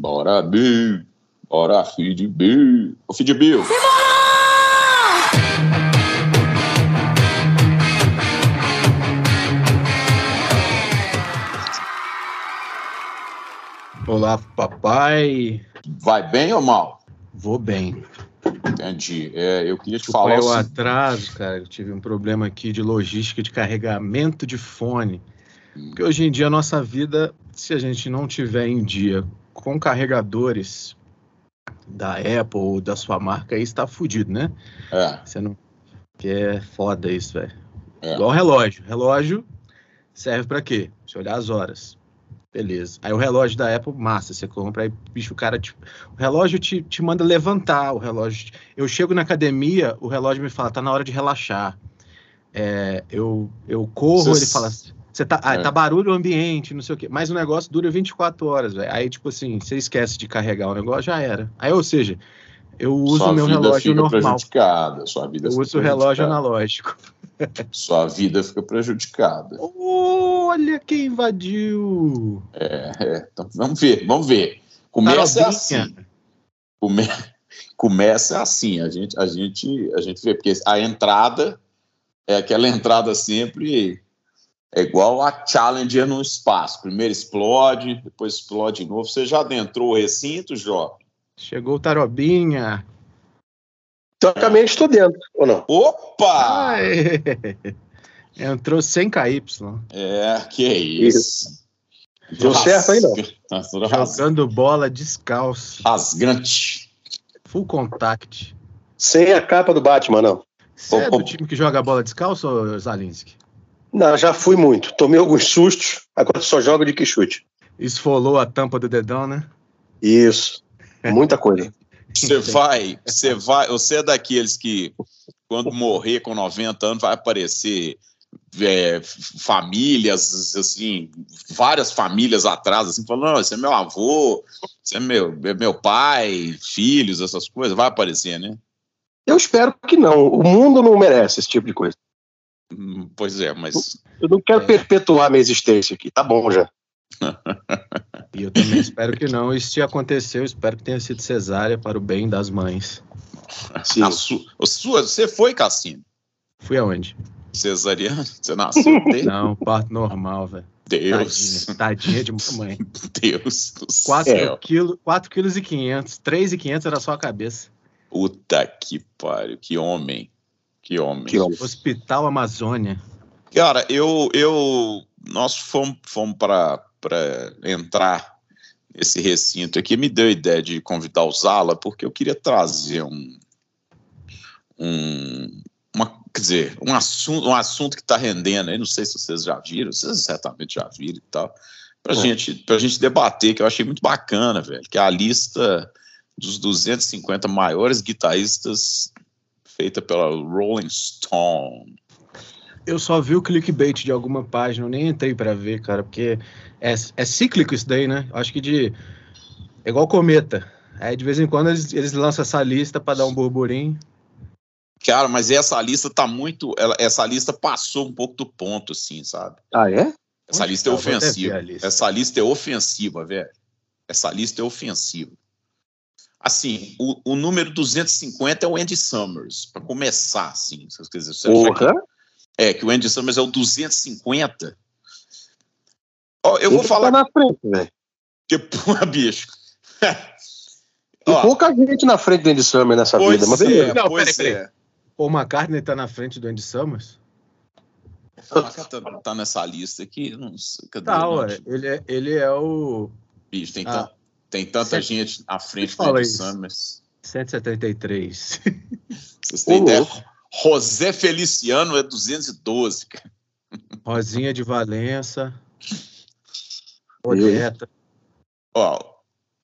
Bora, Bill. Bora, de Bill. Ô, de Bill. Olá, papai. Vai bem ou mal? Vou bem. Entendi. É, eu queria te Desculpa falar. aí o o atraso, cara. Eu tive um problema aqui de logística de carregamento de fone. Porque hoje em dia a nossa vida, se a gente não tiver em dia com carregadores da Apple ou da sua marca, aí está fudido, né? É, Você não. Que é foda isso, velho. É. Igual relógio. Relógio serve pra quê? Você olhar as horas. Beleza. Aí o relógio da Apple, massa. Você compra, aí, bicho, o cara. Te, o relógio te, te manda levantar. O relógio. te- eu chego na academia, o relógio me fala, tá na hora de relaxar. É, eu, eu corro, Você- ele fala. Você tá, ah, É. tá barulho ambiente, não sei o quê. Mas o negócio dura 24 horas, velho. Aí, tipo assim, você esquece de carregar o negócio, já era. Aí, ou seja, eu uso sua o meu relógio fica normal. prejudicada. Sua vida Eu fica uso o relógio prejudicada. analógico. Sua vida fica prejudicada. Olha quem invadiu! É, é. Então, vamos ver, vamos ver. Começa assim. Come... Começa assim. A gente, a, gente, a gente vê, porque a entrada é aquela entrada sempre. É igual a Challenger no espaço. Primeiro explode, depois explode de novo. Você já adentrou o recinto, Jó? Chegou o Tarobinha. Teoricamente estou dentro, ou não? Opa! Ai. Entrou sem KY. É, que isso. Deu certo aí, não? Jogando bola descalço. rasgante. Full contact. Sem a capa do Batman, não. Você é do time que joga bola descalço, Zalinski? Não, já fui muito. Tomei alguns sustos, agora só jogo de que chute. Esfolou a tampa do dedão, né? Isso. Muita coisa. Você vai, você vai, você é daqueles que quando morrer com 90 anos vai aparecer é, famílias, assim, várias famílias atrás, assim, falando, não, esse é meu avô, esse é meu, é meu pai, filhos, essas coisas, vai aparecer, né? Eu espero que não. O mundo não merece esse tipo de coisa. Hum, Pois é, mas Eu não quero É. perpetuar minha existência aqui. Tá bom já. E eu também espero que não. Isso se aconteceu, espero que tenha sido cesárea para o bem das mães. Sim. a su, sua, você foi, Cassino? Fui aonde? Cesariano? Você nasceu Não, parto normal, velho. Deus, Tadinha, tadinha de mamãe. Deus do 4 céu. quilos, 4 quilos e 500. 3 e 500 era só a cabeça. Puta que pariu, que homem, que homem. Que homem. Hospital Amazônia. Cara, eu, eu, nós fomos, fomos para entrar nesse recinto aqui. Me deu a ideia de convidar o Zala, porque eu queria trazer um, um uma, quer dizer, um assunto, um assunto que está rendendo aí. Não sei se vocês já viram, vocês certamente já viram e tal. Para É. gente, pra gente debater, que eu achei muito bacana, velho, que é a lista dos 250 maiores guitarristas feita pela Rolling Stone. Eu só vi o clickbait de alguma página, eu nem entrei pra ver, cara, porque é, é cíclico isso daí, né? Acho que de. É igual cometa. Aí de vez em quando eles, eles lançam essa lista pra dar um burburinho. Cara, mas essa lista tá muito. ela- essa lista passou um pouco do ponto, assim, sabe? Ah, é? Essa Onde lista é tá? Ver ofensiva. lista. Essa lista é ofensiva, velho. Essa lista é ofensiva. Assim, o, o número 250 é o Andy Summers, para começar, assim. Quer dizer, você achar que, Porra. é, que o Andy Summers é o 250. Ó, eu vou Ele falar Tá na frente, velho. que, porra, bicho. Tem Ó, pouca gente na frente do Andy Summer nessa pois vida, mas é, beleza. Não, pois peraí, é. Paul McCartney tá na frente do Andy Summers? Tá, tá nessa lista aqui, não sei, cadê? Tá, Não, ué. Ele é, ele é o Bicho, tem, Ah. Tem tanta Cê- gente à frente do. Summers. 173. Vocês têm ideia? José Feliciano é 212, cara. Rosinha de Valença. Odeta. Ó,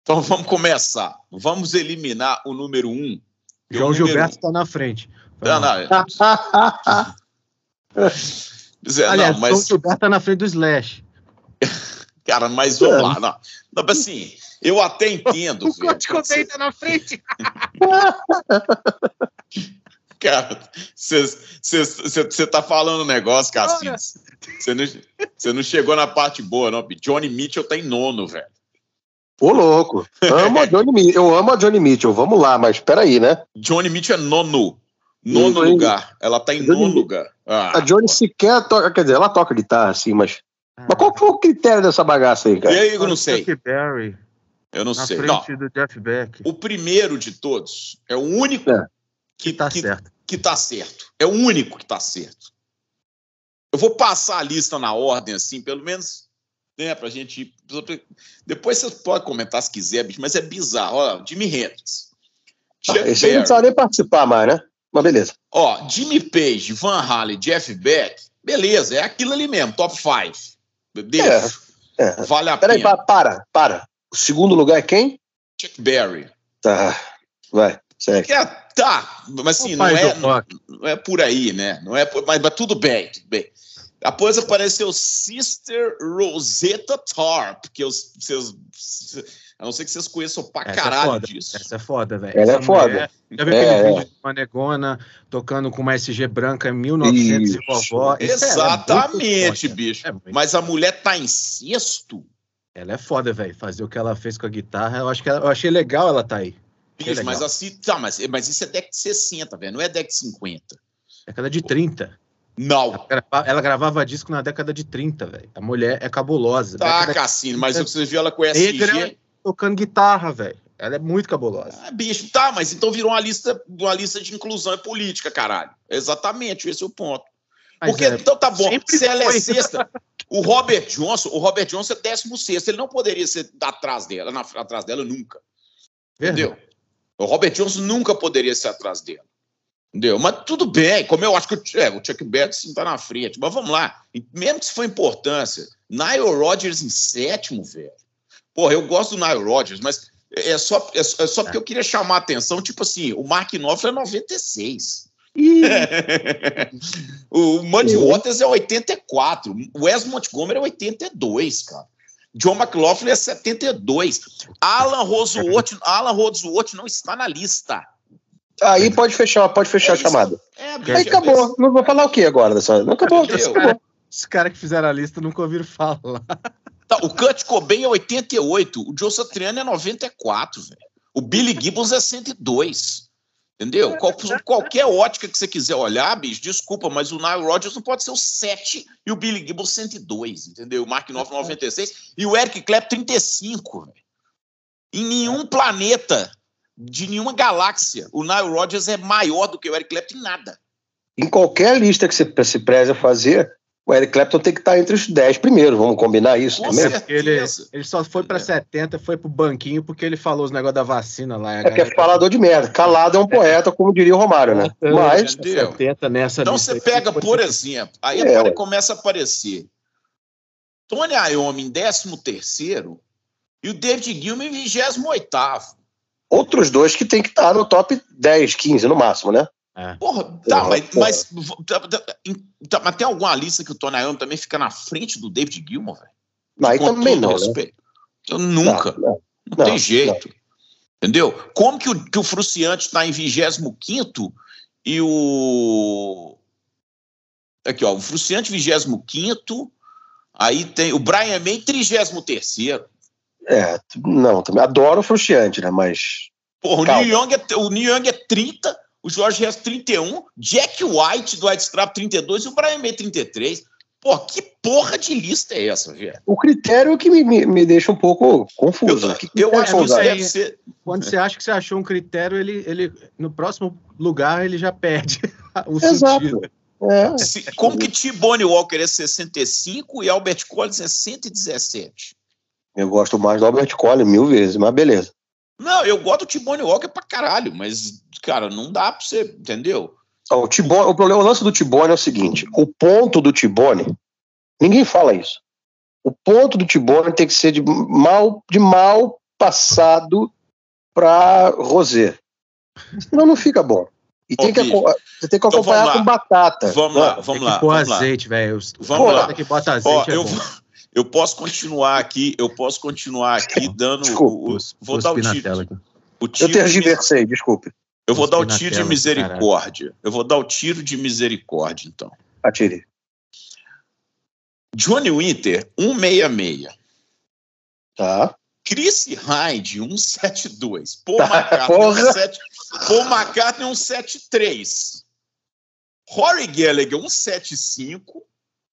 então vamos começar. Vamos eliminar o número 1. Um. João número Gilberto um- tá na frente. Não, não, é- dizer, Aliás, não, João mas, Gilberto tá na frente do Slash. cara, mas vamos lá. Não, não, assim, eu até entendo. O velho, Kurt Cobain você- tá na frente. Cara, você tá falando um negócio, Cassinho. Ora. Você não, não chegou na parte boa, não. Johnny Mitchell tá em nono, velho. Ô, louco. Amo a Johnny Mitchell. Eu amo a Johnny Mitchell. Vamos lá, mas peraí, né? Johnny Mitchell é nono. Nono Johnny- lugar. Ela tá em Johnny- nono lugar. Ah, A Johnny sequer toca. Quer dizer, ela toca guitarra, assim, mas. Mas qual foi o critério dessa bagaça aí, E cara? aí, eu não sei. Chuck Berry, Eu não na sei. frente Não, do Jeff Beck. o primeiro de todos é o único É. que, Tá que, certo. que tá certo. É o único que tá certo. Eu vou passar a lista na ordem, assim, pelo menos, né, pra gente. Depois vocês podem comentar se quiser, bicho, mas é bizarro. Ó, Jimi Hendrix. Ah, Chuck esse aí não Berry. precisava nem participar mais, né? Mas beleza. Ó, Jimmy Page, Van Halen, Jeff Beck, beleza, é aquilo ali mesmo, top 5. Deixa. É. Vale a Peraí, pena. pa- para, para. O segundo lugar é quem? Chuck Berry. Tá. Vai, segue. É- tá, mas assim, não é, rock. não é por aí, né? Não é por- mas, mas tudo bem, tudo bem. Depois apareceu Sister Rosetta Tarp, que eu, vocês, a não ser que vocês conheçam pra Essa é caralho foda. disso. Essa é foda, velho. Ela é Essa foda. mulher- Já viu É, aquele é. vídeo de uma negona tocando com uma SG branca em 1900 Isso. e vovó? É- é Exatamente, bicho. É muito- Mas a mulher tá em sexto. Ela é foda, velho. Fazer o que ela fez com a guitarra, eu acho que ela- eu achei legal ela tá aí. Legal. mas assim, tá, mas, mas isso é década de 60, velho, não é década de 50. Década de 30. Não. Ela gravava, ela gravava disco na década de 30, velho. A mulher é cabulosa. Tá, Cassino, mas o que você viu ela com. SG. tocando guitarra, velho. Ela é muito cabulosa. Ah, bicho, tá, mas então virou uma lista, uma lista de inclusão e política, caralho. Exatamente, esse é o ponto. Mas Porque, é, então tá bom, se ela é sexta, o Robert Johnson, o Robert Johnson é décimo sexto, ele não poderia ser atrás dela, na- atrás dela nunca, verdade. entendeu? O Robert Johnson nunca poderia ser atrás dela, entendeu? Mas tudo bem, como eu acho que o, é, o Chuck Berry sim tá na frente, mas vamos lá, mesmo que se for importância, Nile Rodgers em sétimo, velho. Porra, eu gosto do Nile Rodgers, mas é só, é, só- é só porque eu queria chamar a atenção, tipo assim, o Mark Knopfler é 96. O Muddy Waters é 84. O Wes Montgomery é 82, cara. John McLaughlin é 72. Alan Roseworth, Alan Roseworth não está na lista. Aí pode fechar, pode fechar É a chamada. É, Aí acabou. Não vou falar o que agora dessa. Não acabou. os caras que fizeram a lista nunca ouviram falar. Tá, o Kurt Cobain é 88. O Joe Satriani é 94, velho. O Billy Gibbons é 102. Entendeu? Qual- qualquer ótica que você quiser olhar, bicho, desculpa, mas o Nile Rodgers não pode ser o 7 e o Billy Gibbons 102, entendeu? O Mark Knopfler 96 e o Eric Clapton 35, velho. Em nenhum planeta de nenhuma galáxia, o Nile Rodgers é maior do que o Eric Clapton em nada. Em qualquer lista que você se preze a fazer, o Eric Clapton tem que estar entre os 10 primeiros. Vamos combinar isso Com também? Ele, ele só foi pra 70, foi pro banquinho porque ele falou os negócios da vacina lá. É que é falador de merda. Calado é um poeta, como diria o Romário, né? Mas, Entendeu? 70 nessa Então você aí, pega, foi- por exemplo, aí É, começa a aparecer Tony Iommi em 13 terceiro e o David Gilmour em 28 outros dois que tem que estar no top 10, 15 no máximo, né? É. Porra, tá, Porra, mas, porra. mas, tá, tá, tá, mas tem alguma lista que o Tony Iommi também fica na frente do David Gilmour, velho? Aí Com também não, né? Eu nunca. Não, não. Não, Não, tem jeito. Entendeu? Como que o, que o Fruciante está em 25 e o. Aqui, ó. O Fruciante 25, aí tem o Brian May 33. É, não, também adoro o Frustiante, né? Mas Porra, o Calma. Neil, Young é, o Neil Young é 30, o Jorge Hess 31, Jack White do White Strap 32 e o Brian May 33. Pô, que porra de lista é essa, velho? o critério é que me, me, me deixa um pouco confuso. Eu, Que eu acho que deve ser. Quando você acha que você achou um critério, ele, ele no próximo lugar ele já perde o Exato. sentido. É, Se- como que T-Bone Walker é 65 e Albert Collins é 117? eu gosto mais do Albert Collin mil vezes, mas beleza. Não, eu gosto do T-Bone Walker pra caralho, mas, cara, não dá pra você, entendeu? O, Tibone, o problema, o lance do Tibone é o seguinte: o ponto do Tibone, ninguém fala isso. O ponto do Tibone tem que ser de mal, de mal passado para rosé. Senão não fica bom. E Ô, tem que, você tem que Então, acompanhar lá. com batata. Vamos lá, vamos lá. Vamos lá. azeite, velho. Os- Vamos lá. que bota azeite Ó, é eu, bom. Eu posso continuar aqui, eu posso continuar aqui dando. Desculpa, o, o- vou dar o tiro. O Eu tiro de, mis- tergiversei, desculpe. eu vou dar o tiro de misericórdia. Eu vou dar o tiro de misericórdia, então. Atire. Johnny Winter, 166. Tá. Chris Hyde, 172. Paul McCartney, 17, Paul McCartney 173. Rory Gallagher, 175.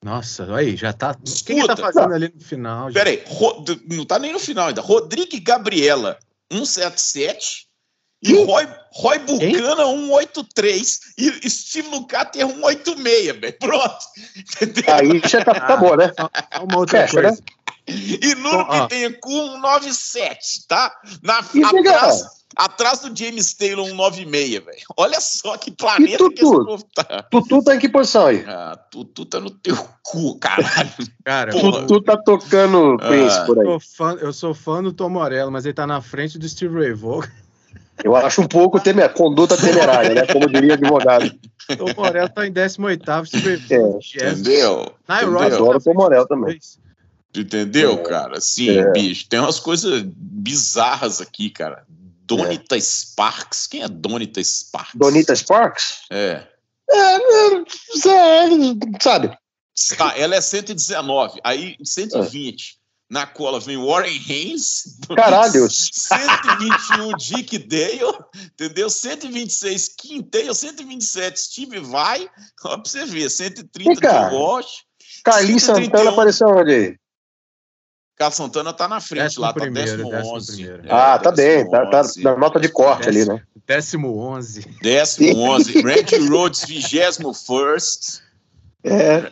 Nossa, aí, já tá. O que ele tá fazendo ali no final? Peraí, não tá nem no final ainda. Rodrigo Gabriela, 177. E Roy, Roy Bucana, 183. E Steve Lukather, 186, velho. Pronto. Entendeu? Aí já tá, acabou, né? Uma outra Fecha, coisa. Né? E Nuno Bittencourt, 197, tá? Na, atrás, atrás do James Taylor, 196, velho. Olha só que planeta Tutu? que esse povo tá. Tutu tá em que posição aí? Ah, Tutu tá no teu cu, caralho. Cara, Tutu tá tocando ah, Prince por aí. Eu sou, fã, eu sou fã do Tom Morello, mas ele tá na frente do Steve Ray Vaughan. Eu acho um pouco temer, conduta temerária, né? Como diria advogado. O Morel tá em 18 é. Entendeu? Eu adoro o Morel também. Entendeu, é. cara? Sim, é. bicho. Tem umas coisas bizarras aqui, cara. Donita é. Sparks. Quem é Donita Sparks? Donita Sparks? É. É, é sabe? Tá, ela é 119, aí 120. Na cola vem Warren Haynes. Caralho! 121 Dick Dale, entendeu? 126 Kim Dale, 127 Steve Vai. Ó, pra você ver, 130 de Walsh. Carlinhos Santana apareceu onde aí? Carlos Santana tá na frente décimo lá, primeiro, tá décimo 11. É, ah, tá bem, tá, tá na nota de corte décimo, ali, né? Décimo 11. Décimo 11. Randy Rhodes, vigésimo first. É.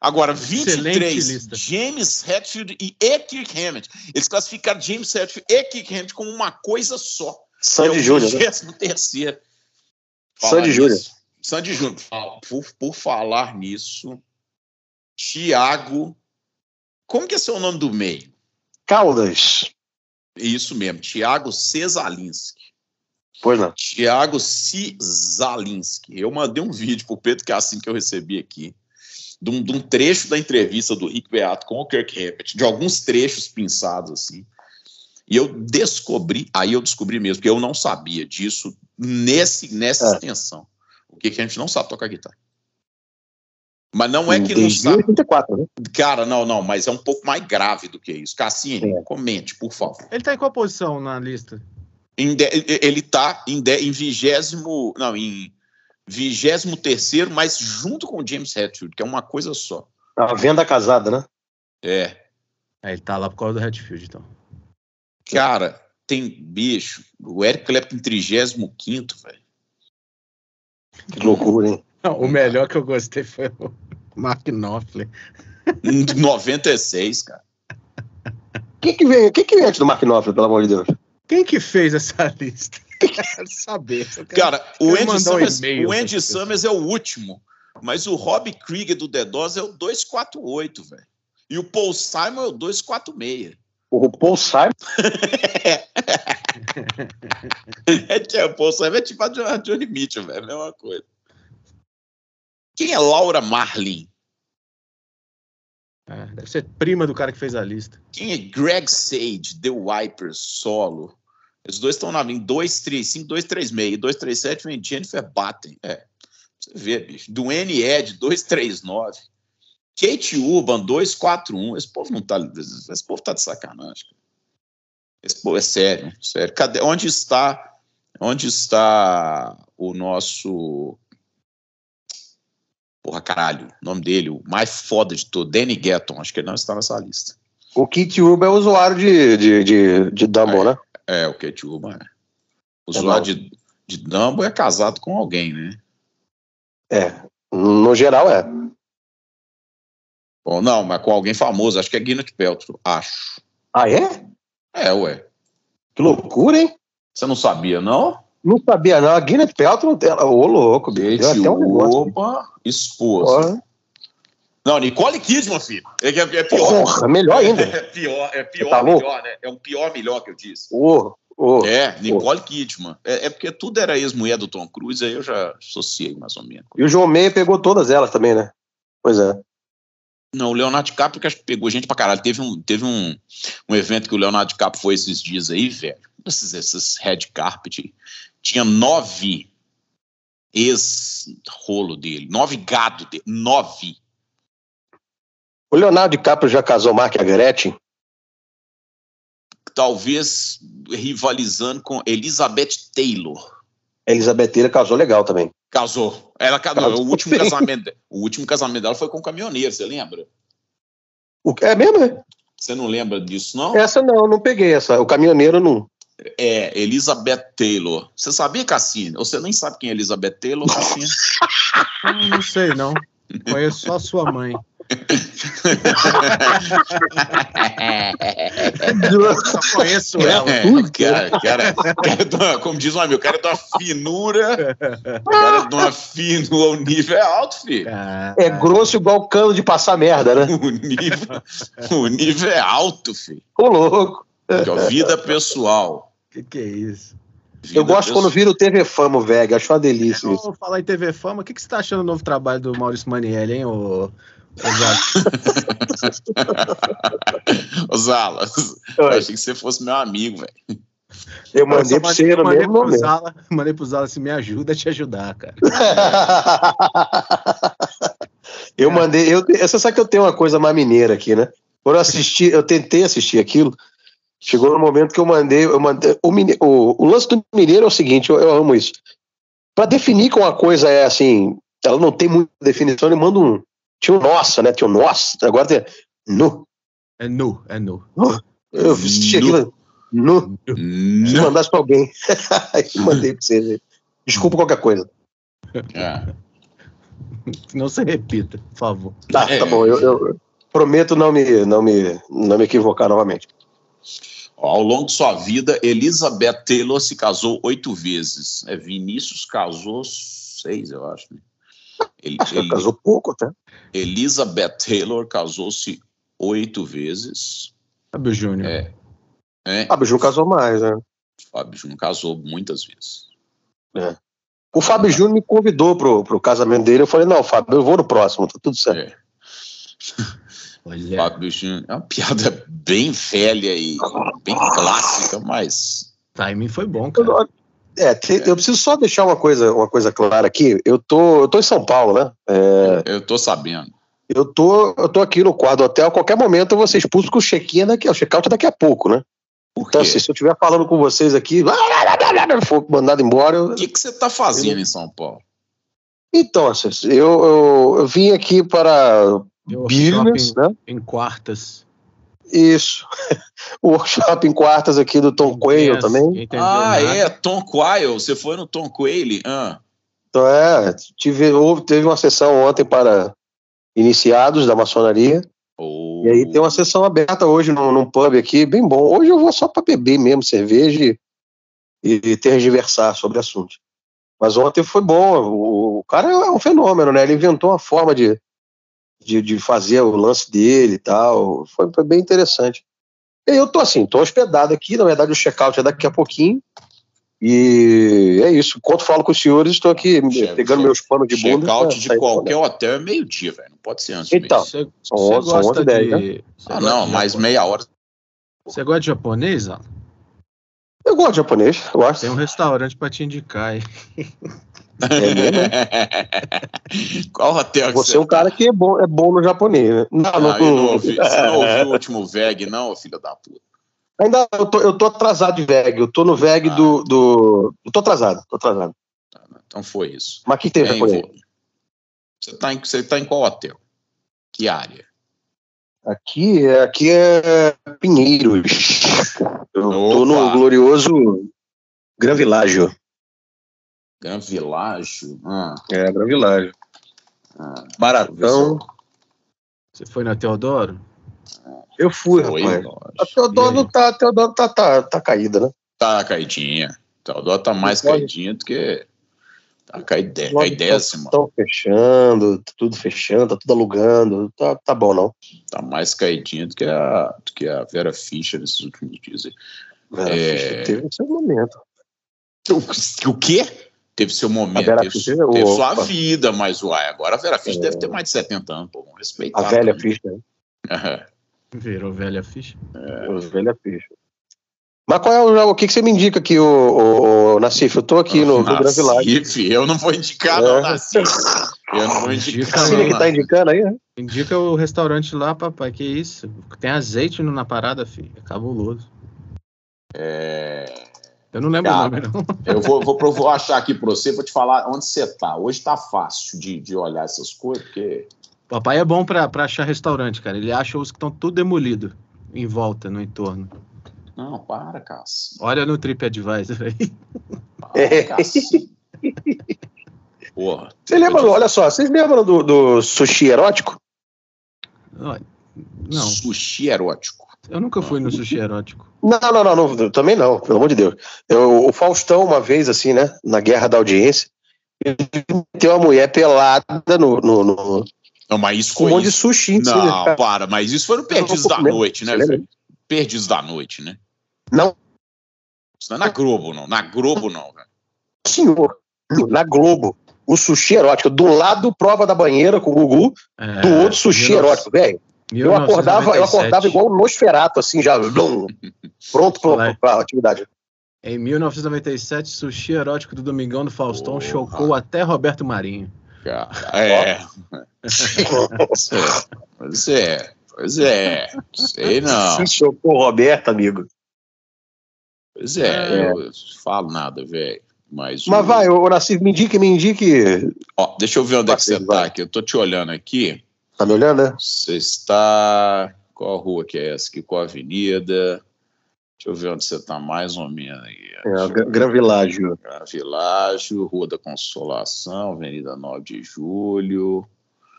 Agora, 23, James Hetfield e Ekirk Hammett. Eles classificaram James Hetfield e Ekirk Hammett como uma coisa só. Sandy é Júnior. Né? 23 Sandy Júnior. Sandy Júnior. Por, por falar nisso, Thiago. Como que é seu nome do meio? Caldas. Isso mesmo, Thiago Cesalinski. Pois não. Thiago Cizalinski. Eu mandei um vídeo pro Pedro, que é assim que eu recebi aqui de um, de um, trecho da entrevista do Rick Beato com o Kirk Hammett, de alguns trechos pensados assim. E eu descobri, aí eu descobri mesmo, que eu não sabia disso nesse, nessa é. extensão. O que, que a gente não sabe tocar guitarra. Mas não é que não sabe. 84, né? Cara, não, não, mas é um pouco mais grave do que isso. Cassinho, é. comente, por favor. Ele tá em qual posição na lista? De, ele tá em, de, em vigésimo. Não, em 23, mas junto com o James Hetfield, que é uma coisa só. A venda casada, né? É. é. Ele tá lá por causa do Hetfield, então. Cara, tem bicho. O Eric Clapton em 35, velho. Que loucura, hein? Não, o melhor que eu gostei foi o Mark Knopfler. 96, cara. O que, que vem? que, que vem antes do Mark Knopfler, pelo amor de Deus? Quem que fez essa lista? quero saber. Quero, Cara, o Andy, Summers, um o Andy Summers é o último, mas o Rob Krieger do The Doors é o 248, velho. E o Paul Simon é o 246. O Paul Simon? é que é, o Paul Simon é tipo a Johnny Mitchell, velho. É a mesma coisa. Quem é Laura Marlin? É, deve ser prima do cara que fez a lista. Quem é Greg Sage, The Wipers, solo? Os dois estão na em 235, 236. E 237 vem Jennifer Batten. É. Você vê, bicho. Do Ed 239. Kate Urban 241. Esse povo não tá. Esse povo tá de sacanagem. Esse povo é sério, sério. Cadê? Onde está? Onde está o nosso. Porra, caralho, o nome dele, o mais foda de todo, Danny Gatton, acho que ele não está nessa lista. O Kit Urban é usuário de, de, de, de Dumbo, é. né? É, o Kate Urban é. O usuário de, de Dumbo é casado com alguém, né? É, no geral é. Bom, não, mas com alguém famoso, acho que é Gwyneth Paltrow, acho. Ah, é? É, ué. Que loucura, hein? Você não sabia, não? Não sabia, não. A Gwyneth Paltrow, ela, ô louco, bicho. Até um Opa, esposa. Não, Nicole Kidman, filho. É, é, é pior. Porra, melhor ainda. É pior, é pior, tá melhor, né? É um pior melhor que eu disse. Oh, oh, é, Nicole oh. Kidman. É, é, porque tudo era ex-mulher do Tom Cruise, aí eu já associei mais ou menos. E o João Meia pegou todas elas também, né? Pois é. Não, o Leonardo DiCaprio que acho que pegou gente pra caralho. Teve um, teve um, um evento que o Leonardo DiCaprio foi esses dias aí, velho. Esses, esses red carpet. Tinha nove ex-rolo dele. Nove gado dele. Nove. O Leonardo DiCaprio já casou Mark e a Gretchen? talvez rivalizando com Elizabeth Taylor. Elizabeth Taylor casou legal também. Casou. Ela casou. O último casamento, o último casamento dela foi com um caminhoneiro, você lembra? O, é mesmo, é? Você não lembra disso, não? Essa não, não peguei essa. O caminhoneiro não. É, Elizabeth Taylor. Você sabia, Cassine? Ou você nem sabe quem é Elizabeth Taylor, Cassine? não, não sei, não. Conheço só sua mãe. Só conheço ela. É, cara, cara, cara, como diz um amigo, o cara é de uma finura, o cara é de uma finura, o nível é alto, filho. É grosso igual cano de passar merda, né? O nível, o nível é alto, filho. Ô, louco. Vida pessoal. Que que é isso? Vida eu gosto pessoal. quando vira o TV Fama, velho. Acho uma delícia. Eu falar em TV Fama. O que, que você tá achando do novo trabalho do Maurício Manielli, hein, ô, Zala, eu achei que você fosse meu amigo, velho. Eu mandei pra você no mandei mesmo momento. Zala, mandei pro Zala assim, me ajuda a te ajudar, cara. eu mandei, eu, você sabe que eu tenho uma coisa mais mineira aqui, né? Quando eu assisti, eu tentei assistir aquilo, chegou no momento que eu mandei, eu mandei o, mine, o, o lance do mineiro é o seguinte, eu, eu amo isso. Para definir que uma coisa é assim, ela não tem muita definição, ele manda um, tinha o nossa, né? Tinha o nossa, agora tem nu. É nu, é nu. Eu assisti aquilo. Nu. Se mandasse pra alguém. mandei pra você. Desculpa qualquer coisa. É. Não se repita, por favor. Tá, tá é. bom. Eu, eu, prometo não me, não, me, não me equivocar novamente. Ao longo de sua vida, Elizabeth Taylor se casou oito vezes. É, Vinícius casou seis, eu acho. Né? Ele, ele casou pouco, até. Elizabeth Taylor casou-se oito vezes. Fábio Júnior. É. é. Fábio Júnior casou mais, né? Fábio Júnior casou muitas vezes. É. O Fábio Júnior me convidou pro, pro casamento dele. Eu falei, não, Fábio, eu vou no próximo, tá tudo certo. É. é. Fábio Júnior é uma piada bem velha e bem clássica, mas. O timing foi bom, cara. É, eu preciso só deixar uma coisa, uma coisa clara aqui. Eu tô, eu tô em São Paulo, né? É, eu tô sabendo. Eu tô, eu tô aqui no quarto do hotel. A qualquer momento eu vou ser expulso com o check-in daqui, o check-out daqui a pouco, né? Então, assim, se eu estiver falando com vocês aqui, for mandado embora. O que, que você tá fazendo eu... em São Paulo? Então, assim, eu, eu, eu vim aqui para Business, né? Em quartas. Isso. o workshop em quartas aqui do Tom Quayle também. Ah, nada. é, Tom Quayle. Você foi no Tom Quayle? Ah. Então, é, tive, houve, teve uma sessão ontem para iniciados da maçonaria. Oh. E aí tem uma sessão aberta hoje num, num pub aqui, bem bom. Hoje eu vou só para beber mesmo cerveja e, e tergiversar sobre assunto. Mas ontem foi bom. O, o cara é um fenômeno, né? Ele inventou uma forma de, de, de fazer o lance dele e tal. Foi, foi bem interessante. E eu tô assim, tô hospedado aqui, na verdade o check-out é daqui a pouquinho. E é isso. Enquanto falo com os senhores, estou aqui check, pegando meus panos de bunda. Check-out de qualquer hotel é meio-dia, velho. Não pode ser antes. Então, você, são 11, são 11 10, né? Ah, não, mais meia hora. Você gosta de japonês, Alan? Eu gosto de japonês, eu acho. Tem um restaurante para te indicar aí. É Qual hotel você, você é um cara que é bom, é bom no japonês, né? Não, ah, não, não ouvi, você não ouviu o último VEG, não, filho da puta? Ainda eu tô, eu tô atrasado de VEG, eu tô no VEG ah. do, do. Eu tô atrasado, tô atrasado. Tá, então foi isso. Mas que tem é, japonês? Você tá, em, você tá em qual hotel? Que área? Aqui, aqui é Pinheiros. Eu Opa. tô no glorioso Gran Világio. Gran Világio? Ah. É, Gran Világio. Ah, Baratão. Você foi na Teodoro? Eu fui, foi, rapaz. A Teodoro tá, a Teodoro tá, tá, tá caída, né? Tá caidinha. A Teodoro tá mais caidinha do que. Tá caidécima. Estão fechando, tudo fechando, tá tudo alugando. Tá, tá bom, não. Tá mais caidinha do que a, do que a Vera Fischer nesses últimos dias. Vera é... Fischer teve seu momento. O, o quê? Teve seu momento, teve, Fischer, teve sua vida, mas uai, agora a Vera Fischer é. deve ter mais de 70 anos, pô, vamos respeitar. A velha Fischer. Né? Virou velha Fischer. É. Os velha Fischer. Mas qual é o, o que, que você me indica aqui, o, o, o Nassif? Eu tô aqui no, no Nassif, eu não vou indicar, é. não, Nassif. Eu não vou indicar. Você que tá indicando aí, né? Indica o restaurante lá, papai, que isso? Tem azeite na parada, filho. É cabuloso. É... Eu não lembro Cara, o nome, não. Eu vou, vou, vou achar aqui para você, vou te falar onde você tá. Hoje tá fácil de, de olhar essas coisas, porque. Papai é bom pra, pra achar restaurante, cara. Ele acha os que estão tudo demolido em volta, no entorno. Não, para, Cássio. Olha no TripAdvisor aí. É. Para, Cássio. Porra. Você lembra, olha só, vocês lembram do, do sushi erótico? Não, Sushi erótico. Eu nunca fui no sushi erótico. Não, não, não, não, também não, pelo amor de Deus. Eu- o Faustão, uma vez, assim, né, na Guerra da Audiência, ele meteu uma mulher pelada no, no, no Não, mas isso com um foi. monte de sushi. Não, para, mas isso foi no Perdidos da lembro. Noite, né? Perdidos da Noite, né? Não. Isso não é na Globo, não. Na Globo, não, velho. senhor, na Globo, o sushi erótico, do lado prova da banheira com o Gugu, É, do outro sushi 19- erótico, velho. Eu acordava, eu acordava 1997. igual um Nosferato, assim, já blum, pronto para a atividade. Em 1997, sushi erótico do Domingão do Faustão Porra. chocou até Roberto Marinho. Cara, é. Pois é. Pois é. É. Sei não. Se chocou o Roberto, amigo. Pois é, eu falo nada, velho. Mas, Mas o- vai, ô Nassif, me indique, me indique. Ó, deixa eu ver onde é que você tá aqui. Eu tô te olhando aqui. Tá me olhando, né? Você está. Qual rua que é essa aqui? Qual avenida? Deixa eu ver onde você está mais ou menos aí. É, Gran Világio. Gran Világio, Rua da Consolação, Avenida 9 de Julho.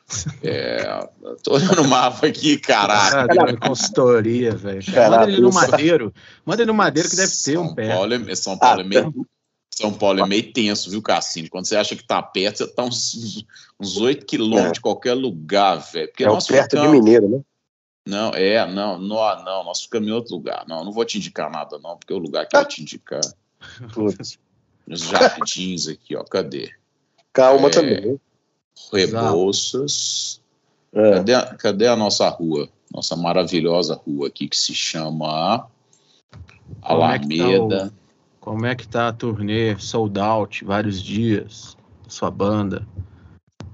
É, tô olhando o mapa aqui, caralho. Caralho, consultoria, velho. Manda ele no. Madeiro. Manda ele no Madeiro que deve ter São um pé. Paulo é, São Paulo é Ah, meio. São Paulo é meio tenso, viu, Cassino? Quando você acha que tá perto, você tá uns, uns 8 quilômetros É. de qualquer lugar, velho. Porque É nós perto de ficamos- Mineiro, né? Não, é, não, não, não, nós ficamos em outro lugar. Não, não vou te indicar nada, não, porque o lugar que eu vou te indicar. Putz. Os jardins aqui, ó. Cadê? Calma É. também. Rebouças. É. Cadê, a- cadê a nossa rua? Nossa maravilhosa rua aqui que se chama Como é que tá Alameda. Como é que tá a turnê sold out, vários dias, sua banda?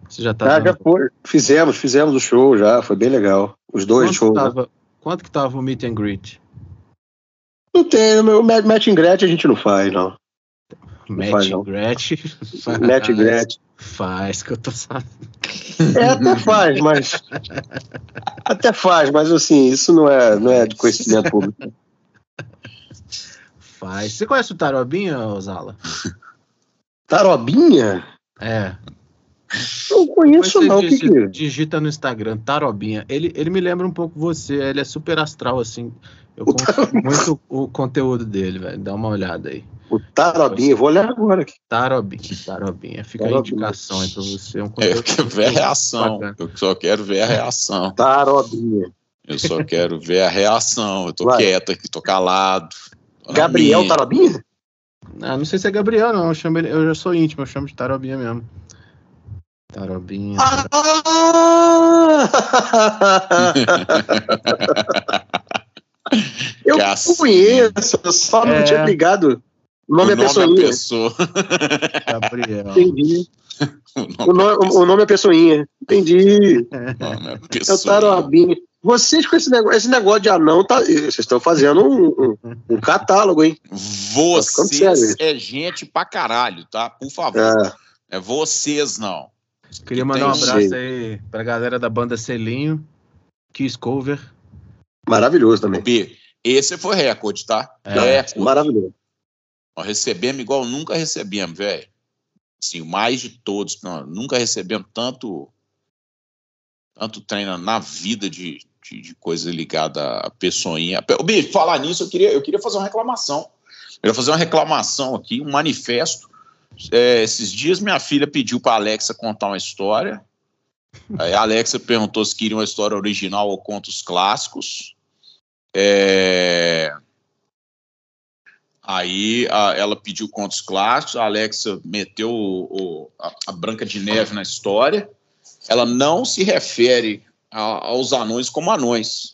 Você já tá Ah, já foi. Fizemos, fizemos o show já, foi bem legal. Os dois quanto, shows. né? tava, quanto que tava o meet and greet? Não tem, o match and greet a gente não faz, não. Faz, Match and greet. Faz, que eu tô sabendo. É, até faz, mas. Até faz, mas assim, isso não é, não é de conhecimento público. Faz. Você conhece o Tarobinha, Osala? Tarobinha? É. Não conheço, não. O que que digi- digita no Instagram, Tarobinha. Ele, ele me lembra um pouco você, ele é super astral, assim. Eu consumo muito o conteúdo dele, velho. Dá uma olhada aí. O Tarobinha, eu vou olhar agora aqui. Tarobinha, Tarobinha. Fica a Tarobinha. indicação aí pra você. É um É, eu quero ver a reação. bacana. Eu só quero ver a reação. Tarobinha. Eu só quero ver a reação. Eu tô Vai. quieto aqui, tô calado. Gabriel. Tarobinha? Ah, não sei se é Gabriel, não. Eu, chamo ele- eu já sou íntimo, eu chamo de Tarobinha mesmo. Tarobinha. eu Cacete. conheço, eu só não É. tinha ligado. O nome o é nome Pessoinha. da pessoa. Gabriel. Entendi. O O, nome no- o nome é Pessoinha. Entendi. da nome é É o. Tarobinha. Vocês com esse negócio, esse negócio de anão, tá, vocês estão fazendo um, um- um catálogo, hein? Tá Vocês sério. é gente pra caralho, tá? Por favor. É, É vocês, não. Queria mandar um abraço jeito. aí pra galera da banda Selinho, Kiss Cover. maravilhoso também. B, esse foi recorde, tá? É, recorde. Maravilhoso. Nós recebemos igual nunca recebemos, velho. Assim, mais de todos. Não, nunca recebemos tanto tanto treino na vida de, de, de coisa ligada a pessoinha. Bicho, falar nisso, eu queria, eu queria fazer uma reclamação. Eu queria fazer uma reclamação aqui, um manifesto. É, esses dias minha filha pediu para Alexa contar uma história. Aí a Alexa perguntou se queria uma história original ou contos clássicos. É, Aí a- ela pediu contos clássicos, a Alexa meteu o- o- a, a Branca de Neve na história. Ela não se refere a- aos anões como anões,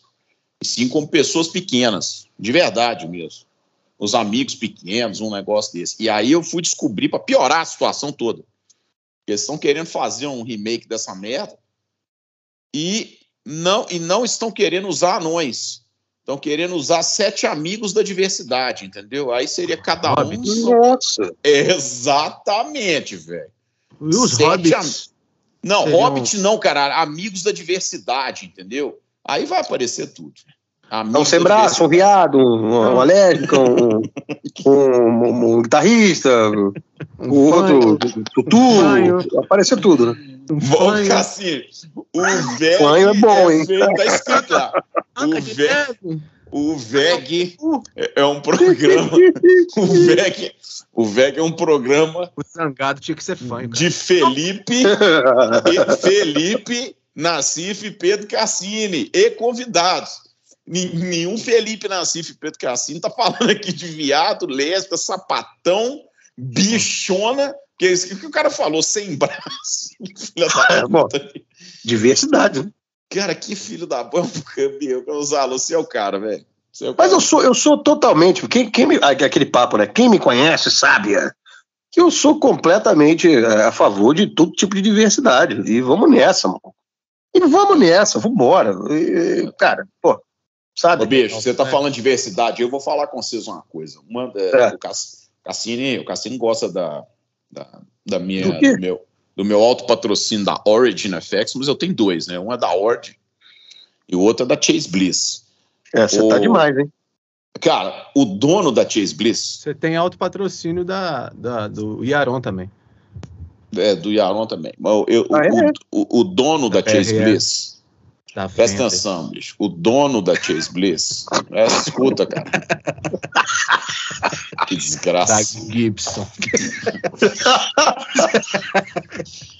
e sim como pessoas pequenas, de verdade mesmo. Os amigos pequenos, um negócio desse. E aí eu fui descobrir, para piorar a situação toda, eles estão querendo fazer um remake dessa merda e não, e não estão querendo usar anões. estão querendo usar sete amigos da diversidade, entendeu? Aí seria cada um. Nossa. Exatamente, velho. E os Sete hobbits? Não, Seriam- Hobbit não, cara. Amigos da diversidade, entendeu? Aí vai aparecer tudo. Amigos Um sem braço, um viado, um, um alérgico, um, um, um- um guitarrista, Um o outro, tutu, fanho. apareceu tudo, né? Vamos ficar assim. O VEG. Fanho é bom, hein? feito- Tá escrito lá. O neve. O VEG é é um programa. O VEG, o VEG é um programa O zangado tinha que ser fanho, cara. de Felipe, e Felipe, Nassif e Pedro Cassini e convidados. Nenhum Felipe Nassif e Pedro Cassini tá falando aqui de viado, lésbica, sapatão, bichona, que é isso que o cara falou, sem braço. Filha da É, bom. Diversidade, né? Cara, que filho da boa, meu, Gonzalo, você é o cara, velho. Você é o Mas cara. eu sou, eu sou totalmente. Quem, quem me, aquele papo, né? Quem me conhece sabe é, que eu sou completamente é, a favor de todo tipo de diversidade. E vamos nessa, mano. E vamos nessa, vambora. E, cara, pô, sabe? Ô, bicho, você tá É. falando de diversidade, eu vou falar com vocês uma coisa. Uma, é, É. O Cass- Cassini, o Cassini gosta da, da, da minha, Do do, meu, do meu alto patrocínio da Origin FX, mas eu tenho dois, né? Um é da Origin e o outro é da Chase Bliss. É, você tá Ô. demais, hein? Cara, o dono da Chase Bliss, Você tem alto patrocínio da, da, do Iaron também. é do Yaron também, mas eu, Ah, é? o, o, o dono da Da Chase. Bliss, Da presta Fender. atenção, bicho, o dono da Chase Bliss, é, escuta, cara. Que desgraça. Da Gibson.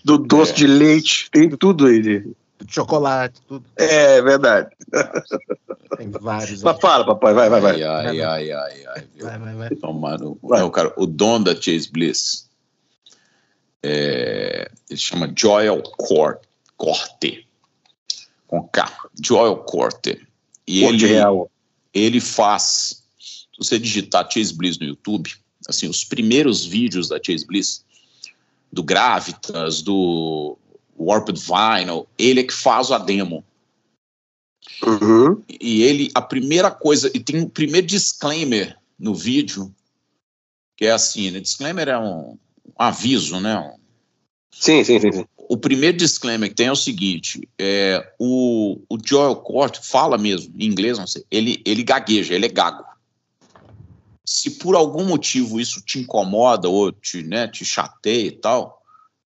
Do doce de leite, tem tudo aí. Chocolate, tudo. É verdade. Tem vários. Mas fala, papai, vai, vai, vai. Ai, ai, ai, ai, ai, viu? Vai, vai, vai. Tomando. Vai. Não, cara, o dono da Chase Bliss, é, ele chama Joel Cor- Corte, com K, Joel Corte. E ele, real. ele faz, se você digitar Chase Bliss no YouTube, assim, os primeiros vídeos da Chase Bliss, do Gravitas, do Warped Vinyl, ele é que faz a demo. Uhum. E ele, a primeira coisa, e tem um primeiro disclaimer no vídeo, que é assim, né? Disclaimer é um, um aviso, né? Um- Sim, sim, sim, sim. o primeiro disclaimer que tem é o seguinte: é, o, o Joel Cort fala mesmo, em inglês, não sei, ele, ele gagueja, ele é gago. Se por algum motivo isso te incomoda ou te, né, te chateia e tal,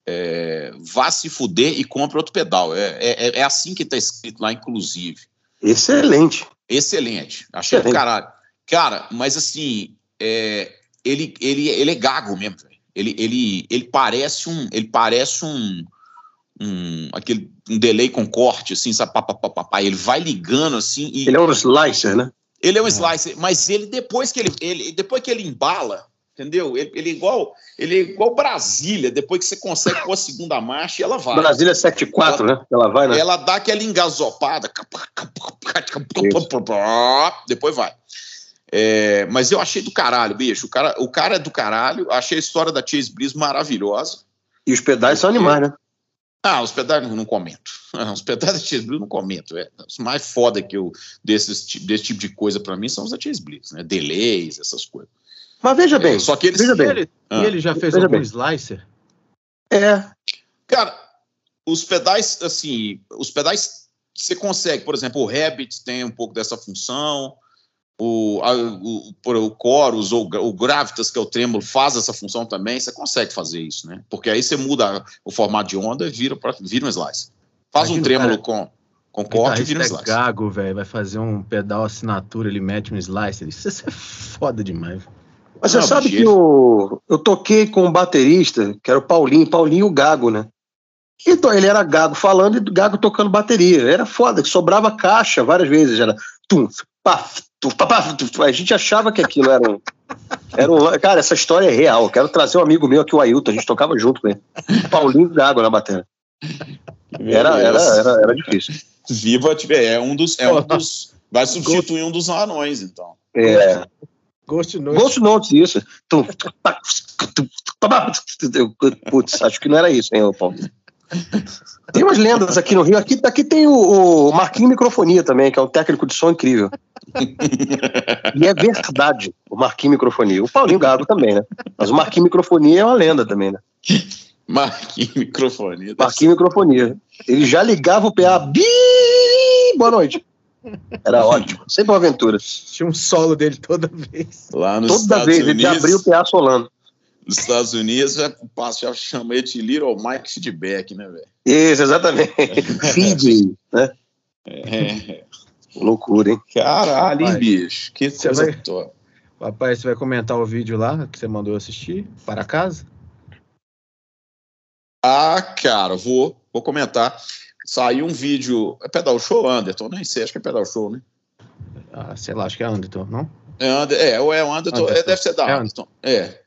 é, vá se fuder e compre outro pedal. É, é, é assim que tá escrito lá, inclusive. Excelente. Excelente. Achei do caralho. Cara, mas assim, é, ele, ele, ele é gago mesmo, velho. Ele, ele, ele parece um. Ele parece um. um aquele, um delay com corte, assim, sabe? Pá, pá, pá, pá, pá. Ele vai ligando assim e. Ele é um slicer, né? Ele é um slicer, mas ele depois que ele, ele depois que ele embala, entendeu? Ele, ele é igual ele é igual Brasília, depois que você consegue pôr a segunda marcha, ela vai. Brasília 74, né? Ela vai, né? Ela dá aquela engasopada, depois vai. É, mas eu achei do caralho, bicho. O cara, o cara é do caralho. Achei a história da Chase Bliss maravilhosa. E os pedais são animais, né? Ah, os pedais não, comento. Ah, Os pedais da Chase Bliss não comento. É. Os mais foda que eu desses, desse tipo de coisa pra mim são os da Chase Bliss, né? Delays, essas coisas. Mas veja bem, É, só que eles. veja E bem. ele, Ah. e ele já fez algum bem. slicer? é. Cara, os pedais, assim, os pedais você consegue, por exemplo, o Rabbit tem um pouco dessa função, o, a- o, por- o Chorus ou o Gravitas, que é o trêmulo, faz essa função também, você consegue fazer isso, né? Porque aí você muda o formato de onda e vira, pra, vira um slice. Faz um Imagina o trêmulo cara- com, com O corte e vira um é slice. gago, velho. Vai fazer um pedal assinatura, ele mete um slicer. Isso é foda demais. Mas você Não, sabe bicho, que eu, eu toquei com um baterista, que era o Paulinho, Paulinho o Gago, né? Então, ele era gago falando e gago tocando bateria. Era foda, que sobrava caixa várias vezes. Era tum, paf, A gente achava que aquilo era um. Era um cara, essa história é real. Quero trazer um amigo meu aqui, o Ailton, a gente tocava junto com ele. Paulinho Gago na bateria. Era, era, era, era difícil. Viva, é um dos, é um dos, vai substituir um dos anões, então. É, Ghost Note. Ghost Notes, isso. Putz, acho que não era isso, hein, ô Paulo? Tem umas lendas aqui no Rio. Aqui, aqui tem o, o Marquinho Microfonia também, que é um técnico de som incrível. e é verdade, o Marquinho Microfonia. O Paulinho Gago também, né? Mas o Marquinho Microfonia é uma lenda também, né? Marquinho Microfonia. Marquinho Microfonia. Ele já ligava o PA. Bi! Boa noite. Era ótimo. Sempre uma aventura. Tinha um solo dele toda vez. Lá nos Toda Estados vez Unidos, ele abriu o PA solando. Nos Estados Unidos, já, passo, já chama ele de Little Mike Feedback, né, velho? Isso, exatamente. Feed, né? É. Loucura, hein? Caralho, hein, Rapaz, bicho? Que você coisa vai- top. Papai, você vai comentar o vídeo lá que você mandou assistir para casa? Ah, cara, vou, vou comentar. Saiu um vídeo. É Pedal Show Anderton? Nem sei, acho que é Pedal Show, né? Ah, sei lá, acho que é Anderton, não? É, Ander, é ou é o Anderton, Anderton. é, deve ser da É Anderton. É.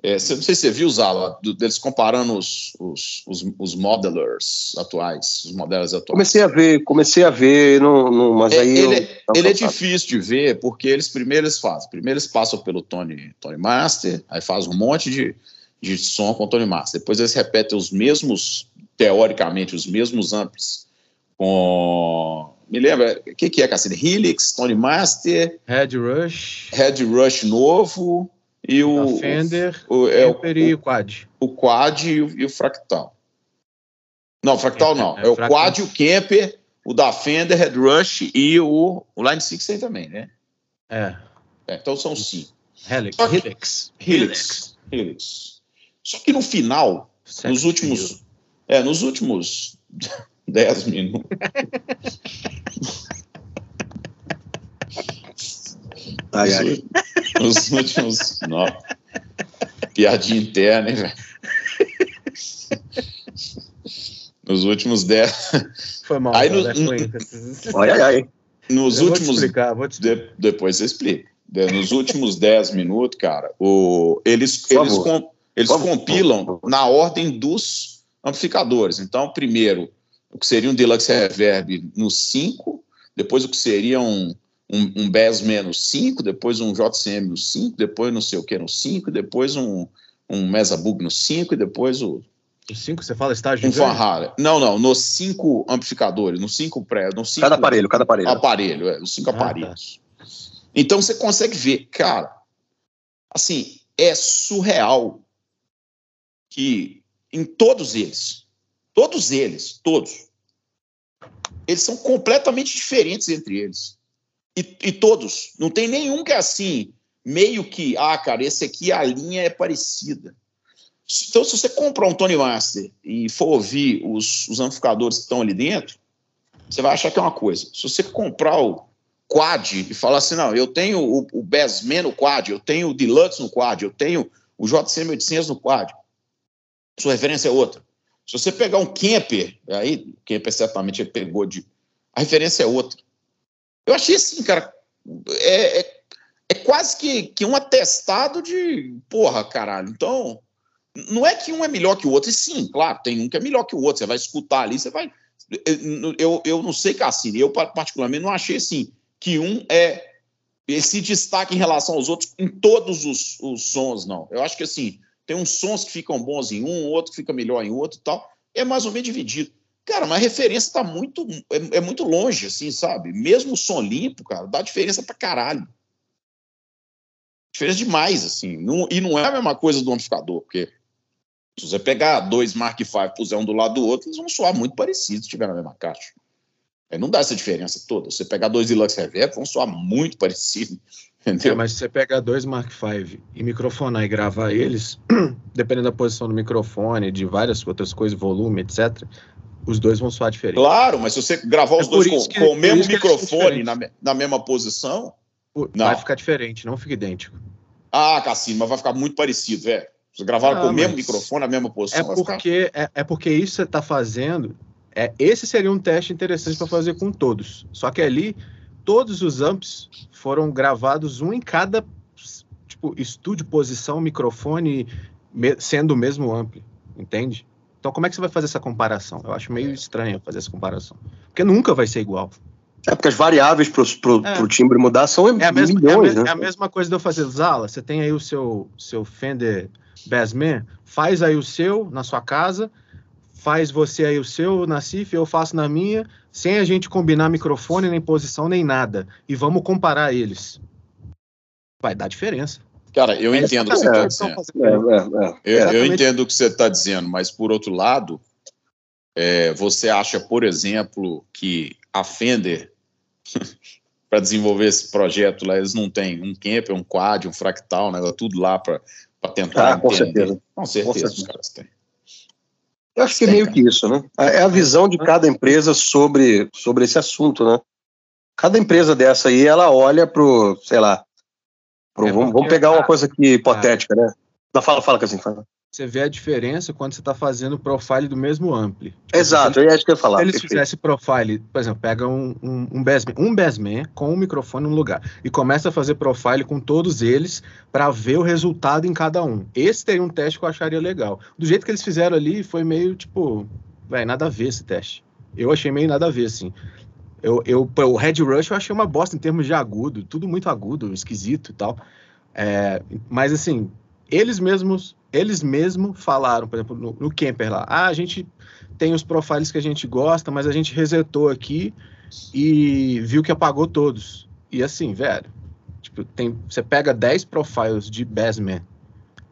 É, não sei se você viu, Zala, do- deles comparando os, os, os, os modelers atuais, os modelos atuais. Comecei a ver, comecei a ver, não, não, mas É, aí. ele, eu- não ele é difícil de ver, porque eles primeiro eles fazem. Primeiro eles passam pelo Tony, Tony Master, aí faz um monte de, de som com o Tony Master. Depois eles repetem os mesmos, teoricamente, os mesmos amplis com. Me lembra, o que, que é, Cassino? Helix, Tony Master, Red Rush, Red Rush novo e o. a Fender, o, é, o, e o Quad. o Quad e o, e o Fractal. Não, o Fractal É, não. é, É, o Fractal. Quad, o Kemper, o da Fender, Red Rush e o, o Line 6 tem também, né? É, É, então são cinco. Helix. Só que- Helix. Helix. Helix. Só que no final, Sex nos últimos. É, nos últimos 10 minutos. Ai, ai. Nos últimos. Não. Piadinha interna, hein, velho? Nos últimos 10. Foi mal. Aí cara, no- é foi. Ai, ai, ai. Nos Eu vou te últimos explicar, vou te explicar. De- depois você explica. De- nos últimos 10 minutos, cara, o, eles, Por eles, com- eles Por favor. compilam na ordem dos amplificadores. Então, primeiro, o que seria um Deluxe Reverb no 5, depois o que seria um, um, um Bassman no 5, depois um JCM no 5, depois não sei o que no 5, depois um, um Mesa Bug no 5 e depois o, O 5, você fala estágio um Halen. Não, não, nos 5 amplificadores, nos 5 pré, nos 5 Cada aparelho, cada aparelho. aparelho, é, os cinco Ah, tá. aparelhos. Então você consegue ver, cara, assim, é surreal que em todos eles, todos eles, todos, eles são completamente diferentes entre eles. E, e todos, não tem nenhum que é assim, meio que, ah, cara, esse aqui a linha é parecida. Então, se você comprar um Tony Master e for ouvir os, os amplificadores que estão ali dentro, você vai achar que é uma coisa. Se você comprar o Quad e falar assim, não, eu tenho o, o Bassman no Quad, eu tenho o Deluxe no Quad, eu tenho o JCM 800 no Quad, sua referência é outra. Se você pegar um Kemper, aí, o Kemper certamente pegou de... A referência é outra. Eu achei assim, cara, é, é, é quase que, que um atestado de porra, caralho. Então, não é que um é melhor que o outro, e sim, claro, tem um que é melhor que o outro, você vai escutar ali, você vai eu, eu não sei, Cassini, eu particularmente não achei assim que um é esse destaque em relação aos outros em todos os, os sons, não. Eu acho que assim, tem uns sons que ficam bons em um, outro que fica melhor em outro e tal. É mais ou menos dividido. Cara, mas a referência tá muito, é, é muito longe, assim, sabe? Mesmo o som limpo, cara, dá diferença pra caralho. Diferença demais, assim. Não, e não é a mesma coisa do amplificador, porque se você pegar dois Mark V e puser um do lado do outro, eles vão soar muito parecidos se estiver na mesma caixa. É, não dá essa diferença toda. Se você pegar dois Deluxe Reverb, vão soar muito parecidos. Entendeu? É, mas se você pegar dois Mark V e microfonar e gravar eles, dependendo da posição do microfone, de várias outras coisas, volume, etc., os dois vão soar diferente. Claro, mas se você gravar os É dois por com, que- com o por mesmo microfone na, na mesma posição, Vai Não. ficar diferente, não fica idêntico. ah, Cassino, mas vai ficar muito parecido, velho. Se gravaram Ah, com o mesmo microfone, na mesma É posição, vai ficar. porque, é, é porque isso você está fazendo. É, esse seria um teste interessante para fazer com todos. Só que ali, todos os amps foram gravados um em cada tipo, estúdio, posição, microfone, me- sendo o mesmo ampli. Entende? Então, como é que você vai fazer essa comparação? Eu acho meio estranho fazer essa comparação. Porque nunca vai ser igual. É porque as variáveis pro, pro, É. timbre mudar são É a mesma, é a milhões, né? é a mesma coisa de eu fazer Zala. Você tem aí o seu, seu Fender Bassman, faz aí o seu na sua casa, faz você aí o seu na CIF, eu faço na minha, sem a gente combinar microfone, nem posição, nem nada. E vamos comparar eles. Vai dar diferença. Cara, eu é entendo o que você está dizendo. É, é, é. eu, eu, entendo o que você está dizendo, mas por outro lado, é, você acha, por exemplo, que a Fender, para desenvolver esse projeto lá, eles não têm um camper, um quad, um fractal, né, tudo lá para tentar. Ah, com certeza. Com certeza, com certeza. os caras têm. Eu acho que é meio que isso, né? É a visão de cada empresa sobre, sobre esse assunto, né? Cada empresa dessa aí, ela olha pro, sei lá, é vamos, vamos, pegar uma coisa aqui hipotética, né? Não, fala, fala, assim, fala. Você vê a diferença quando você está fazendo o profile do mesmo ampli. Exato, é isso que eu ia falar. Se eles fizessem profile, por exemplo, pega um, um, um, bassman, um bassman com um microfone no lugar e começa a fazer profile com todos eles para ver o resultado em cada um. Esse teria um teste que eu acharia legal. Do jeito que eles fizeram ali, foi meio tipo, vai nada a ver esse teste. Eu achei meio nada a ver, assim. Eu, eu, o Red Rush eu achei uma bosta em termos de agudo, tudo muito agudo, esquisito e tal. É, mas assim, eles mesmos eles mesmos falaram, por exemplo, no, no lá, ah, a gente tem os profiles que a gente gosta, mas a gente resetou aqui e viu que apagou todos. E assim, velho, tipo, tem, você pega 10 profiles de Bassman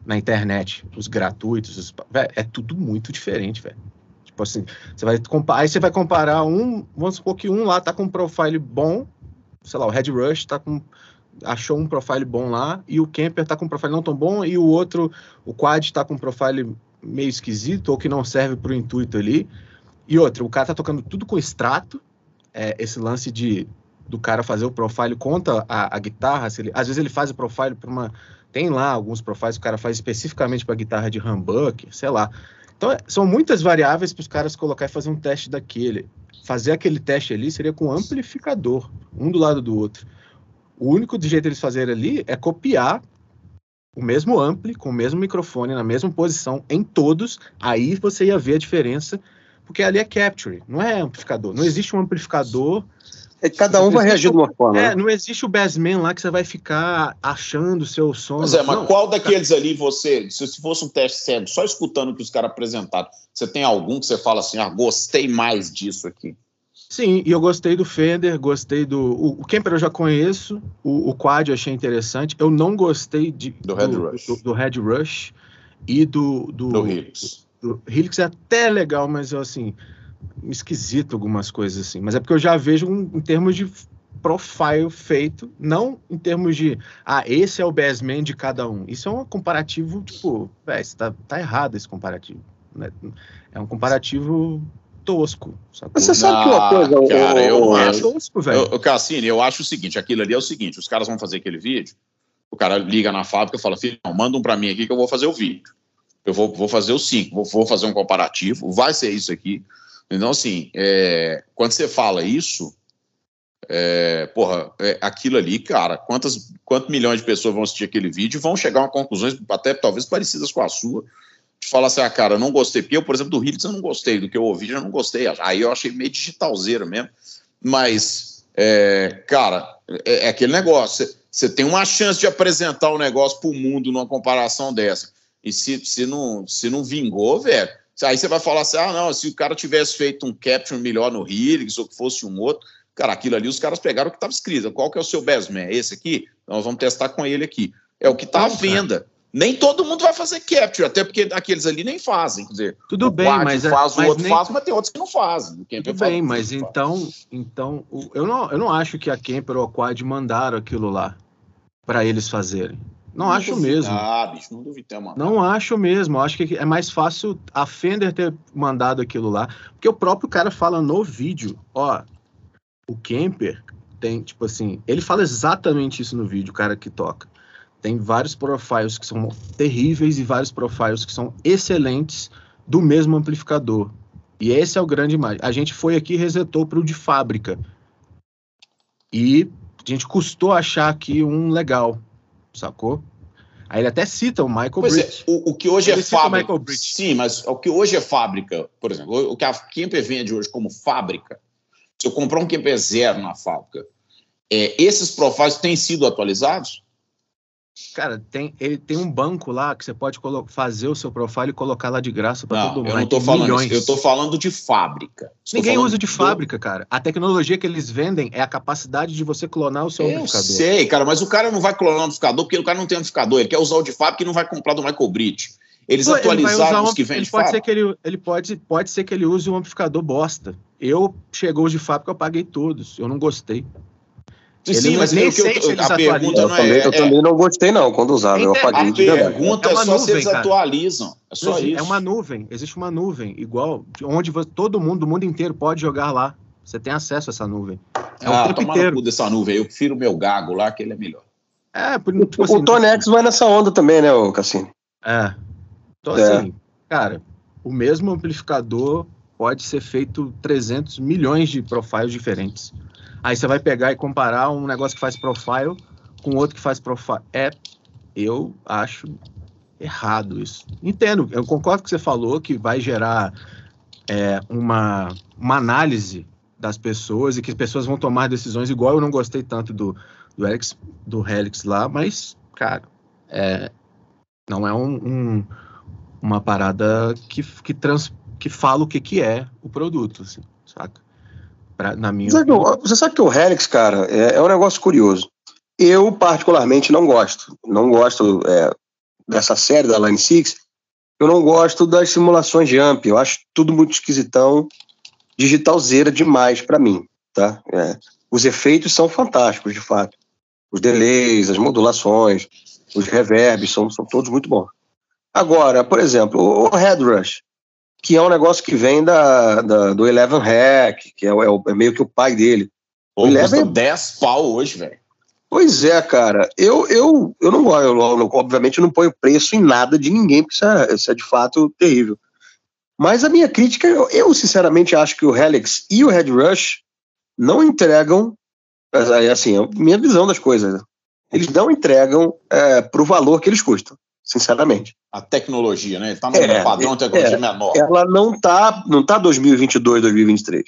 na internet, os gratuitos, os, velho, é tudo muito diferente, velho. Tipo assim, você vai comparar, aí você vai comparar um, vamos supor que um lá tá com um profile bom, sei lá, o Red Rush tá com achou um profile bom lá e o Kemper tá com um profile não tão bom e o outro, o Quad está com um profile meio esquisito ou que não serve para o intuito ali. E outro, o cara tá tocando tudo com extrato, é, esse lance de do cara fazer o profile contra a, a guitarra, ele, às vezes ele faz o profile para uma tem lá alguns profiles que o cara faz especificamente para guitarra de humbucker, sei lá. Então, é, são muitas variáveis para os caras colocar e fazer um teste daquele. Fazer aquele teste ali seria com amplificador, um do lado do outro. O único jeito deles fazerem ali é copiar o mesmo ampli, com o mesmo microfone, na mesma posição, em todos, aí você ia ver a diferença, porque ali é capture, não é amplificador. Não existe um amplificador. É, cada um vai reagir de uma forma. É, né? não existe o bassman lá que você vai ficar achando o seu som. Mas é, mas não, qual daqueles ali você, se fosse um teste cego, só escutando o que os caras apresentaram, você tem algum que você fala assim, ah, gostei mais disso aqui? Sim, e eu gostei do Fender, gostei do. O, o Kemper eu já conheço, o, o Quad eu achei interessante. Eu não gostei de, do, do Red Rush. Do, do, Red Rush e do. Do, do Helix. Do Helix é até legal, mas eu, assim, esquisito algumas coisas assim. Mas é porque eu já vejo um, em termos de profile feito, não em termos de, ah, esse é o bassman de cada um. Isso é um comparativo, tipo, velho, tá, tá errado esse comparativo. Né? É um comparativo tosco. Sacou? Mas você sabe que uma coisa. Cara, eu é acho. Tosco, velho. Cassini, eu acho o seguinte: aquilo ali é o seguinte: os caras vão fazer aquele vídeo, o cara liga na fábrica e fala: filho, manda um para mim aqui que eu vou fazer o vídeo. Eu vou, vou fazer o 5, vou, vou, fazer um comparativo, vai ser isso aqui. Então, assim, é, quando você fala isso, é, porra, é, aquilo ali, cara, quantas, quantos milhões de pessoas vão assistir aquele vídeo e vão chegar a conclusões até talvez parecidas com a sua de falar assim, ah, cara, eu não gostei. Porque eu, por exemplo, do Hits eu não gostei, do que eu ouvi eu não gostei. Aí eu achei meio digitalzeiro mesmo. Mas, é, cara, é, é, aquele negócio. Você tem uma chance de apresentar o um negócio o mundo numa comparação dessa. E se, se, não, se não vingou, velho, aí você vai falar assim, ah, não, se o cara tivesse feito um capture melhor no Helix ou que fosse um outro, cara, aquilo ali os caras pegaram o que estava escrito. Qual que é o seu best man? Esse aqui? Nós vamos testar com ele aqui. É o que está à venda. Nem todo mundo vai fazer capture, até porque aqueles ali nem fazem. Quer dizer, tudo bem, mas é- faz, mas o outro nem... faz, mas tem outros que não fazem. Tudo bem, mas então, então eu, não, eu não acho que a Kemper ou a Quad mandaram aquilo lá para eles fazerem. Não, não acho mesmo. Ah, bicho, não ter mandado. Não acho mesmo. Acho que é mais fácil a Fender ter mandado aquilo lá, porque o próprio cara fala no vídeo, ó, o Kemper tem, tipo assim, ele fala exatamente isso no vídeo, o cara que toca. Tem vários profiles que são terríveis e vários profiles que são excelentes do mesmo amplificador. E esse é o grande imagem. A gente foi aqui e resetou para o de fábrica. E a gente custou achar aqui um legal, sacou? Aí ele até cita o Michael pois É, o, o, que hoje ele é fábrica. Sim, mas o que hoje é fábrica, por exemplo, o que a Kemper vende hoje como fábrica, se eu comprar um Kemper zero na fábrica, é, esses profiles têm sido atualizados? Cara, tem, ele tem um banco lá que você pode fazer o seu profile e colocar lá de graça para todo mundo. Eu não tô falando milhões. isso, eu tô falando de fábrica. Ninguém usa de fábrica, cara. A tecnologia que eles vendem é a capacidade de você clonar o seu eu amplificador. sei, cara, mas o cara não vai clonar o amplificador porque o cara não tem amplificador. Ele quer usar o de fábrica e não vai comprar do Michael Bridge. Eles Pô, atualizaram os que vêm de pode ser que ele, ele pode, pode ser que ele use um amplificador bosta. Eu chegou os de fábrica, eu paguei todos. Eu não gostei. Ele Sim, mas nem sei se a pergunta não é, também, Eu é, também não gostei, não, quando usava. Eu apaguei a de pergunta é, é só nuvem, se eles cara. atualizam. É só isso. É uma nuvem. Existe uma nuvem, igual, onde você, todo mundo, do mundo inteiro, pode jogar lá. Você tem acesso a essa nuvem. É ah, o tempo inteiro. dessa nuvem. Eu prefiro o meu gago lá, que ele é melhor. É, tipo assim, o Tony X vai nessa onda também, né, o Cassino? É. Então, é. assim, cara, o mesmo amplificador pode ser feito 300 milhões de profiles diferentes. Aí você vai pegar e comparar um negócio que faz profile com outro que faz profile. É, eu acho errado isso. Entendo, eu concordo que você falou, que vai gerar é, uma, uma análise das pessoas e que as pessoas vão tomar decisões igual eu não gostei tanto do, do, Helix, do Helix lá, mas, cara, é, não é um, um, uma parada que, que, trans, que fala o que, que é o produto, assim, saca? Pra, na minha você, sabe, você sabe que o Helix, cara, é, é, um negócio curioso. Eu, particularmente, não gosto. Não gosto é, dessa série da Line 6. Eu não gosto das simulações de AMP. Eu acho tudo muito esquisitão, digitalzeira demais para mim. Tá? É. Os efeitos são fantásticos, de fato. Os delays, as modulações, os reverbs são, são todos muito bons. Agora, por exemplo, o Headrush que é um negócio que vem da, da do Eleven Hack, que é, é, é, meio que o pai dele. Pô, o Eleven... custa 10 pau hoje, velho. Pois é, cara. Eu, eu, eu não gosto, eu, obviamente, eu não ponho preço em nada de ninguém, porque isso é, isso é de fato terrível. Mas a minha crítica, eu, eu, sinceramente acho que o Helix e o Red Rush não entregam, assim, é a minha visão das coisas. Eles não entregam é, para o valor que eles custam sinceramente. A tecnologia, né? Está no é, padrão de tecnologia é, menor. Ela não está não tá 2022, 2023.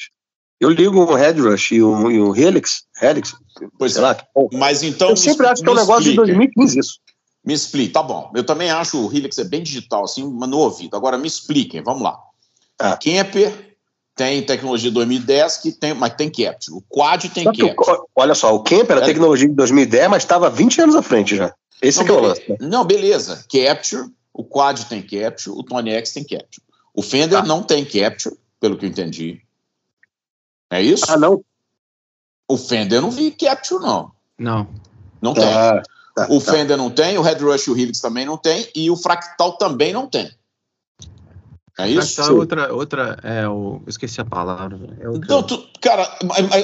Eu ligo um Headrush e um, e um Helix, Helix, pois sei é. lá. Mas então. Eu sempre acho que é um negócio explica. de 2015 isso. Me explique, tá bom. Eu também acho o Helix é bem digital, assim, no ouvido. Agora me expliquem, vamos lá. Ah. Kemper tem tecnologia de 2010, que tem, mas tem Capture. O Quad tem Capture. olha só, o Kemper era é. tecnologia de 2010, mas estava 20 anos à frente já. Esse não, que é o lance. Né? Não, beleza. Capture, o Quad tem Capture, o Tony X tem Capture. O Fender ah. não tem Capture, pelo que eu entendi. É isso? Ah, não. O Fender eu não vi Capture, não. Não. Não tem. Ah, tá, o tá. Fender não tem, o Red Rush e o Helix também não tem, e o Fractal também não tem. É isso? Outra, outra é o, esqueci a palavra. É. Então, tu, cara,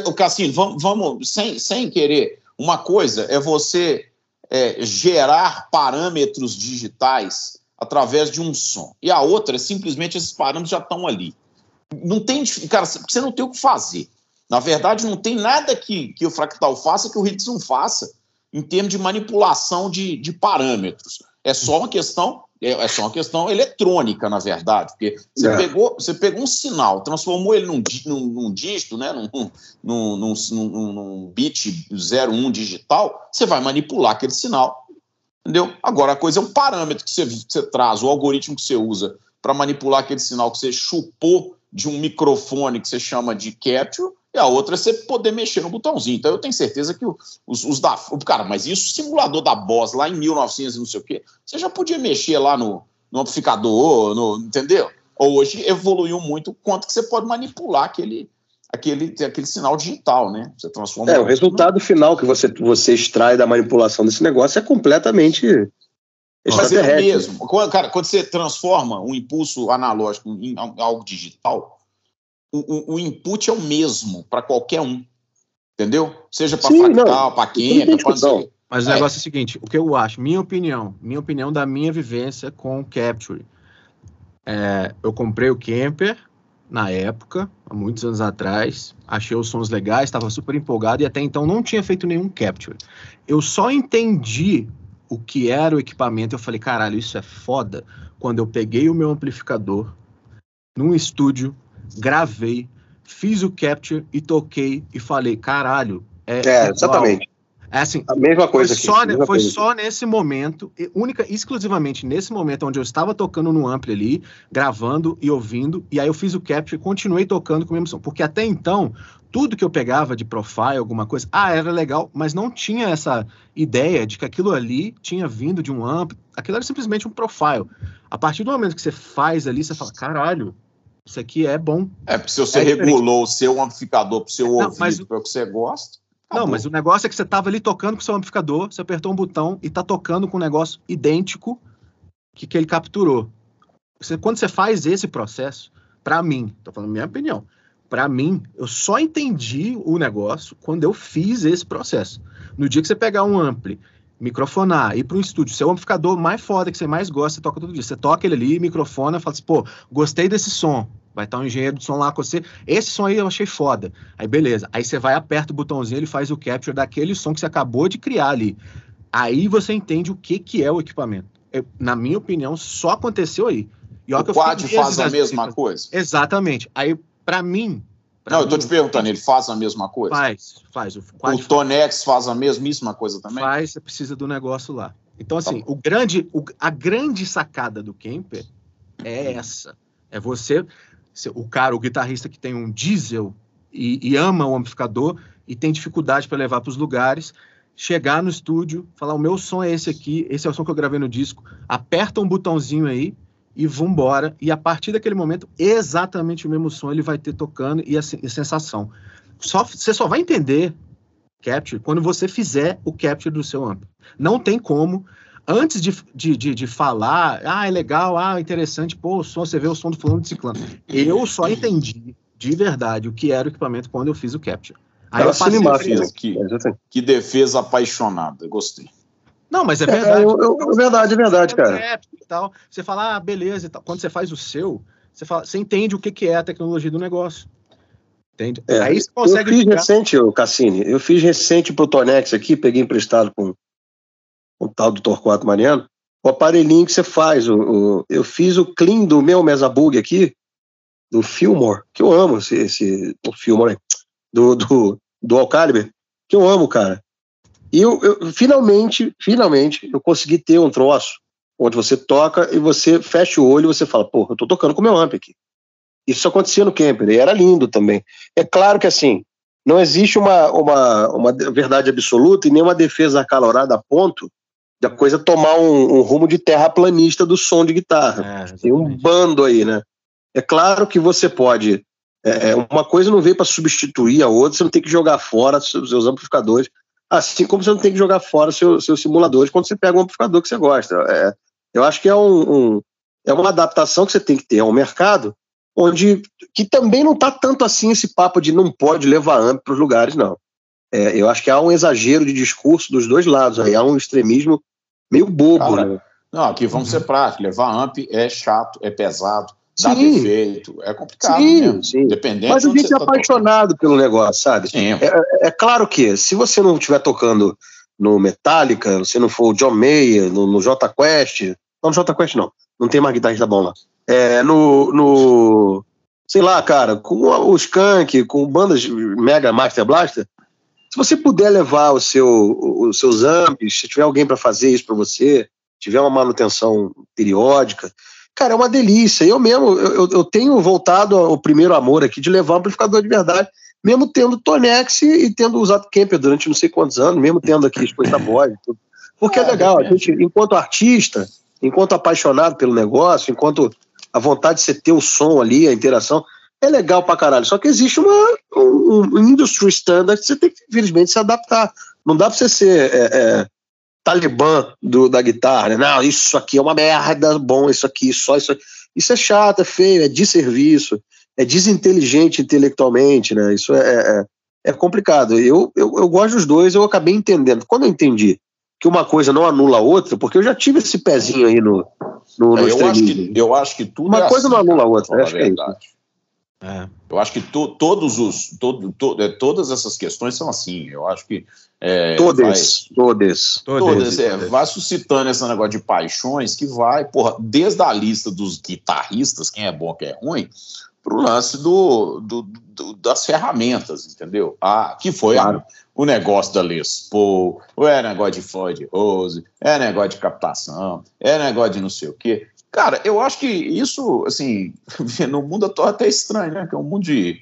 o Cassino, vamos, vamos sem, sem querer. Uma coisa é você é, gerar parâmetros digitais através de um som. E a outra é simplesmente esses parâmetros já estão ali. Não tem, cara, você não tem o que fazer. Na verdade, não tem nada que, que o fractal faça que o Hits não faça em termos de manipulação de, de parâmetros. É só uma questão é, é só uma questão eletrônica, na verdade, porque você, é. pegou, você pegou um sinal, transformou ele num, num, num dígito, né, num, num, num, num, num bit 01 digital, você vai manipular aquele sinal, entendeu? Agora, a coisa é um parâmetro que você, você traz, o algoritmo que você usa para manipular aquele sinal que você chupou de um microfone que você chama de capture, e a outra é você poder mexer no botãozinho. Então eu tenho certeza que os, os da. Cara, mas isso, o simulador da Boss lá em 1900 e não sei o quê, você já podia mexer lá no, no amplificador, no, entendeu? Hoje evoluiu muito quanto que você pode manipular aquele, aquele, aquele sinal digital, né? Você transforma. É, o resultado final que você, você extrai da manipulação desse negócio é completamente. Mas é mesmo. Cara, quando você transforma um impulso analógico em algo digital, o, o, input é o mesmo para qualquer um. Entendeu? Seja para fractal, para quem, para Mas o é. negócio é o seguinte: o que eu acho, minha opinião, minha opinião da minha vivência com o Capture. É, eu comprei o Camper na época, há muitos anos atrás, achei os sons legais, estava super empolgado e até então não tinha feito nenhum Capture. Eu só entendi o que era o equipamento, eu falei, caralho, isso é foda, quando eu peguei o meu amplificador num estúdio gravei, fiz o capture e toquei e falei, caralho, é, é exatamente. É assim, A mesma coisa foi aqui. só, mesma foi coisa só nesse momento, e única, exclusivamente nesse momento onde eu estava tocando no ampli ali, gravando e ouvindo, e aí eu fiz o capture e continuei tocando com a mesma som. Porque até então, tudo que eu pegava de profile, alguma coisa, ah, era legal, mas não tinha essa ideia de que aquilo ali tinha vindo de um ampli. Aquilo era simplesmente um profile. A partir do momento que você faz ali, você fala, caralho, isso aqui é bom. É, porque se você É regulou o seu amplificador para o seu Não, ouvido, mas- para o que você gosta. Não, acabou. mas o negócio é que você tava ali tocando com seu amplificador, você apertou um botão e tá tocando com um negócio idêntico que, que ele capturou. Você- quando você faz esse processo, pra mim, tô falando minha opinião, pra mim, eu só entendi o negócio quando eu fiz esse processo. No dia que você pegar um ampli, microfonar, ir para um estúdio, seu amplificador mais foda que você mais gosta, você toca todo dia. Você toca ele ali, microfona, fala assim, pô, gostei desse som. Vai estar um engenheiro de som lá com você. Esse som aí eu achei foda. Aí beleza. Aí você vai, aperta o botãozinho, ele faz o capture daquele som que você acabou de criar ali. Aí você entende o que, que é o equipamento. Eu- na minha opinião, só aconteceu aí. E O quad faz a mesma coisa? Exatamente. Aí, pra mim. Pra Não, eu tô mim, te perguntando, ele faz a mesma coisa? Faz, faz. O O Tonex faz a mesmíssima coisa também? faz, você precisa do negócio lá. Então, Tá assim, o grande, o- a grande sacada do Kemper é essa. É você, o cara, o guitarrista que tem um diesel e, e ama o amplificador e tem dificuldade para levar para os lugares, chegar no estúdio, falar: o meu som é esse aqui, esse é o som que eu gravei no disco, aperta um botãozinho aí e vambora. E a partir daquele momento, exatamente o mesmo som ele vai ter tocando e a, e sensação. Só, você só vai entender capture quando você fizer o capture do seu amp. Não tem como. Antes de, de, de, de falar, ah, é legal, ah, interessante, pô, o som, você vê o som do fulano de ciclano. Eu só entendi de verdade o que era o equipamento quando eu fiz o capture. Aí eu passei cinema- que, que defesa apaixonada, gostei. Não, mas é É, verdade. eu- eu- é verdade, é verdade, cara. E tal. Você fala, ah, beleza e tal. Quando você faz o seu, você, fala, você entende o que, que é a tecnologia do negócio. Entende? É, Aí você Eu consegue fiz ficar- recente, Cassini, eu fiz recente pro Tonex aqui, peguei emprestado com o tal do Torquato Mariano, o aparelhinho que você faz. O, o- eu fiz o clean do meu Mesabug aqui, do Fillmore, que eu amo esse, esse o Fillmore, do, do, do Alcaliber, que eu amo, cara. E eu, eu finalmente, finalmente, eu consegui ter um troço onde você toca e você fecha o olho e você fala, pô, eu tô tocando com o meu amp aqui. Isso acontecia no Camper, e era lindo também. É claro que assim, não existe uma, uma, uma verdade absoluta e nem uma defesa acalorada a ponto da coisa tomar um, um rumo de terraplanista do som de guitarra. É, Tem um bando aí, né? É claro que você pode. é, é, uma coisa não veio para substituir a outra, você não tem que jogar fora seus, seus amplificadores, assim como você não tem que jogar fora seu- seus simuladores quando você pega um amplificador que você gosta. É, eu acho que é, um, um- é uma adaptação que você tem que ter ao mercado, onde que também não está tanto assim esse papo de não pode levar amp para os lugares, não. É, eu acho que há um exagero de discurso dos dois lados, aí há um extremismo meio bobo, Cara, né? Não, aqui vamos ser práticos. Levar amp é chato, é pesado, dá Sim. defeito, é complicado Sim, mesmo. sim. Dependendo Mas a gente é tá apaixonado pelo negócio, sabe? tocando. Sim, É claro que, se você não estiver tocando no Metallica, se não for o John Mayer, no, no J Quest, não, no J Quest não, não tem mais guitarrista bom lá. É, no, no, sei lá, cara, com o Skank, com bandas Mega Master Blaster, se você puder levar o seu, os seus amps, se tiver alguém para fazer isso para você, tiver uma manutenção periódica, cara, é uma delícia. Eu mesmo, eu, eu- tenho voltado ao primeiro amor aqui de levar um amplificador de verdade mesmo tendo Tonex e tendo usado Kemper durante não sei quantos anos, mesmo tendo aqui exposto a voz e tudo. Porque é, É, legal, a gente, enquanto artista, enquanto apaixonado pelo negócio, enquanto a vontade de você ter o som ali, a interação, é legal pra caralho. Só que existe uma, um, um industry standard que você tem que, infelizmente, se adaptar. Não dá pra você ser é, é, talibã do, da guitarra, né? Não, isso aqui é uma merda, bom, isso aqui, só isso aqui. Isso é chato, é feio, é de serviço é desinteligente intelectualmente, né? Isso é, é, é complicado. Eu, eu, eu gosto dos dois, eu acabei entendendo. Quando eu entendi que uma coisa não anula a outra, porque eu já tive esse pezinho aí no, no, no É, eu, acho que, eu acho que tudo Uma é coisa assim, não anula a outra, acho a que é isso. verdade. É. Eu acho que to- todos os, todo, to- é, todas essas questões são assim. Eu acho que é, Todas, todas. vai, todas, é, vai suscitando esse negócio de paixões que vai, porra, desde a lista dos guitarristas, quem é bom, quem é ruim, para o lance do, do, do, das ferramentas, entendeu? Ah, que foi claro. a, o negócio da Les Paul, é negócio de Floyd Rose, é negócio de captação, é negócio de não sei o quê. Cara, eu acho que isso, assim, no mundo atual é até estranho, né? Que é um mundo de,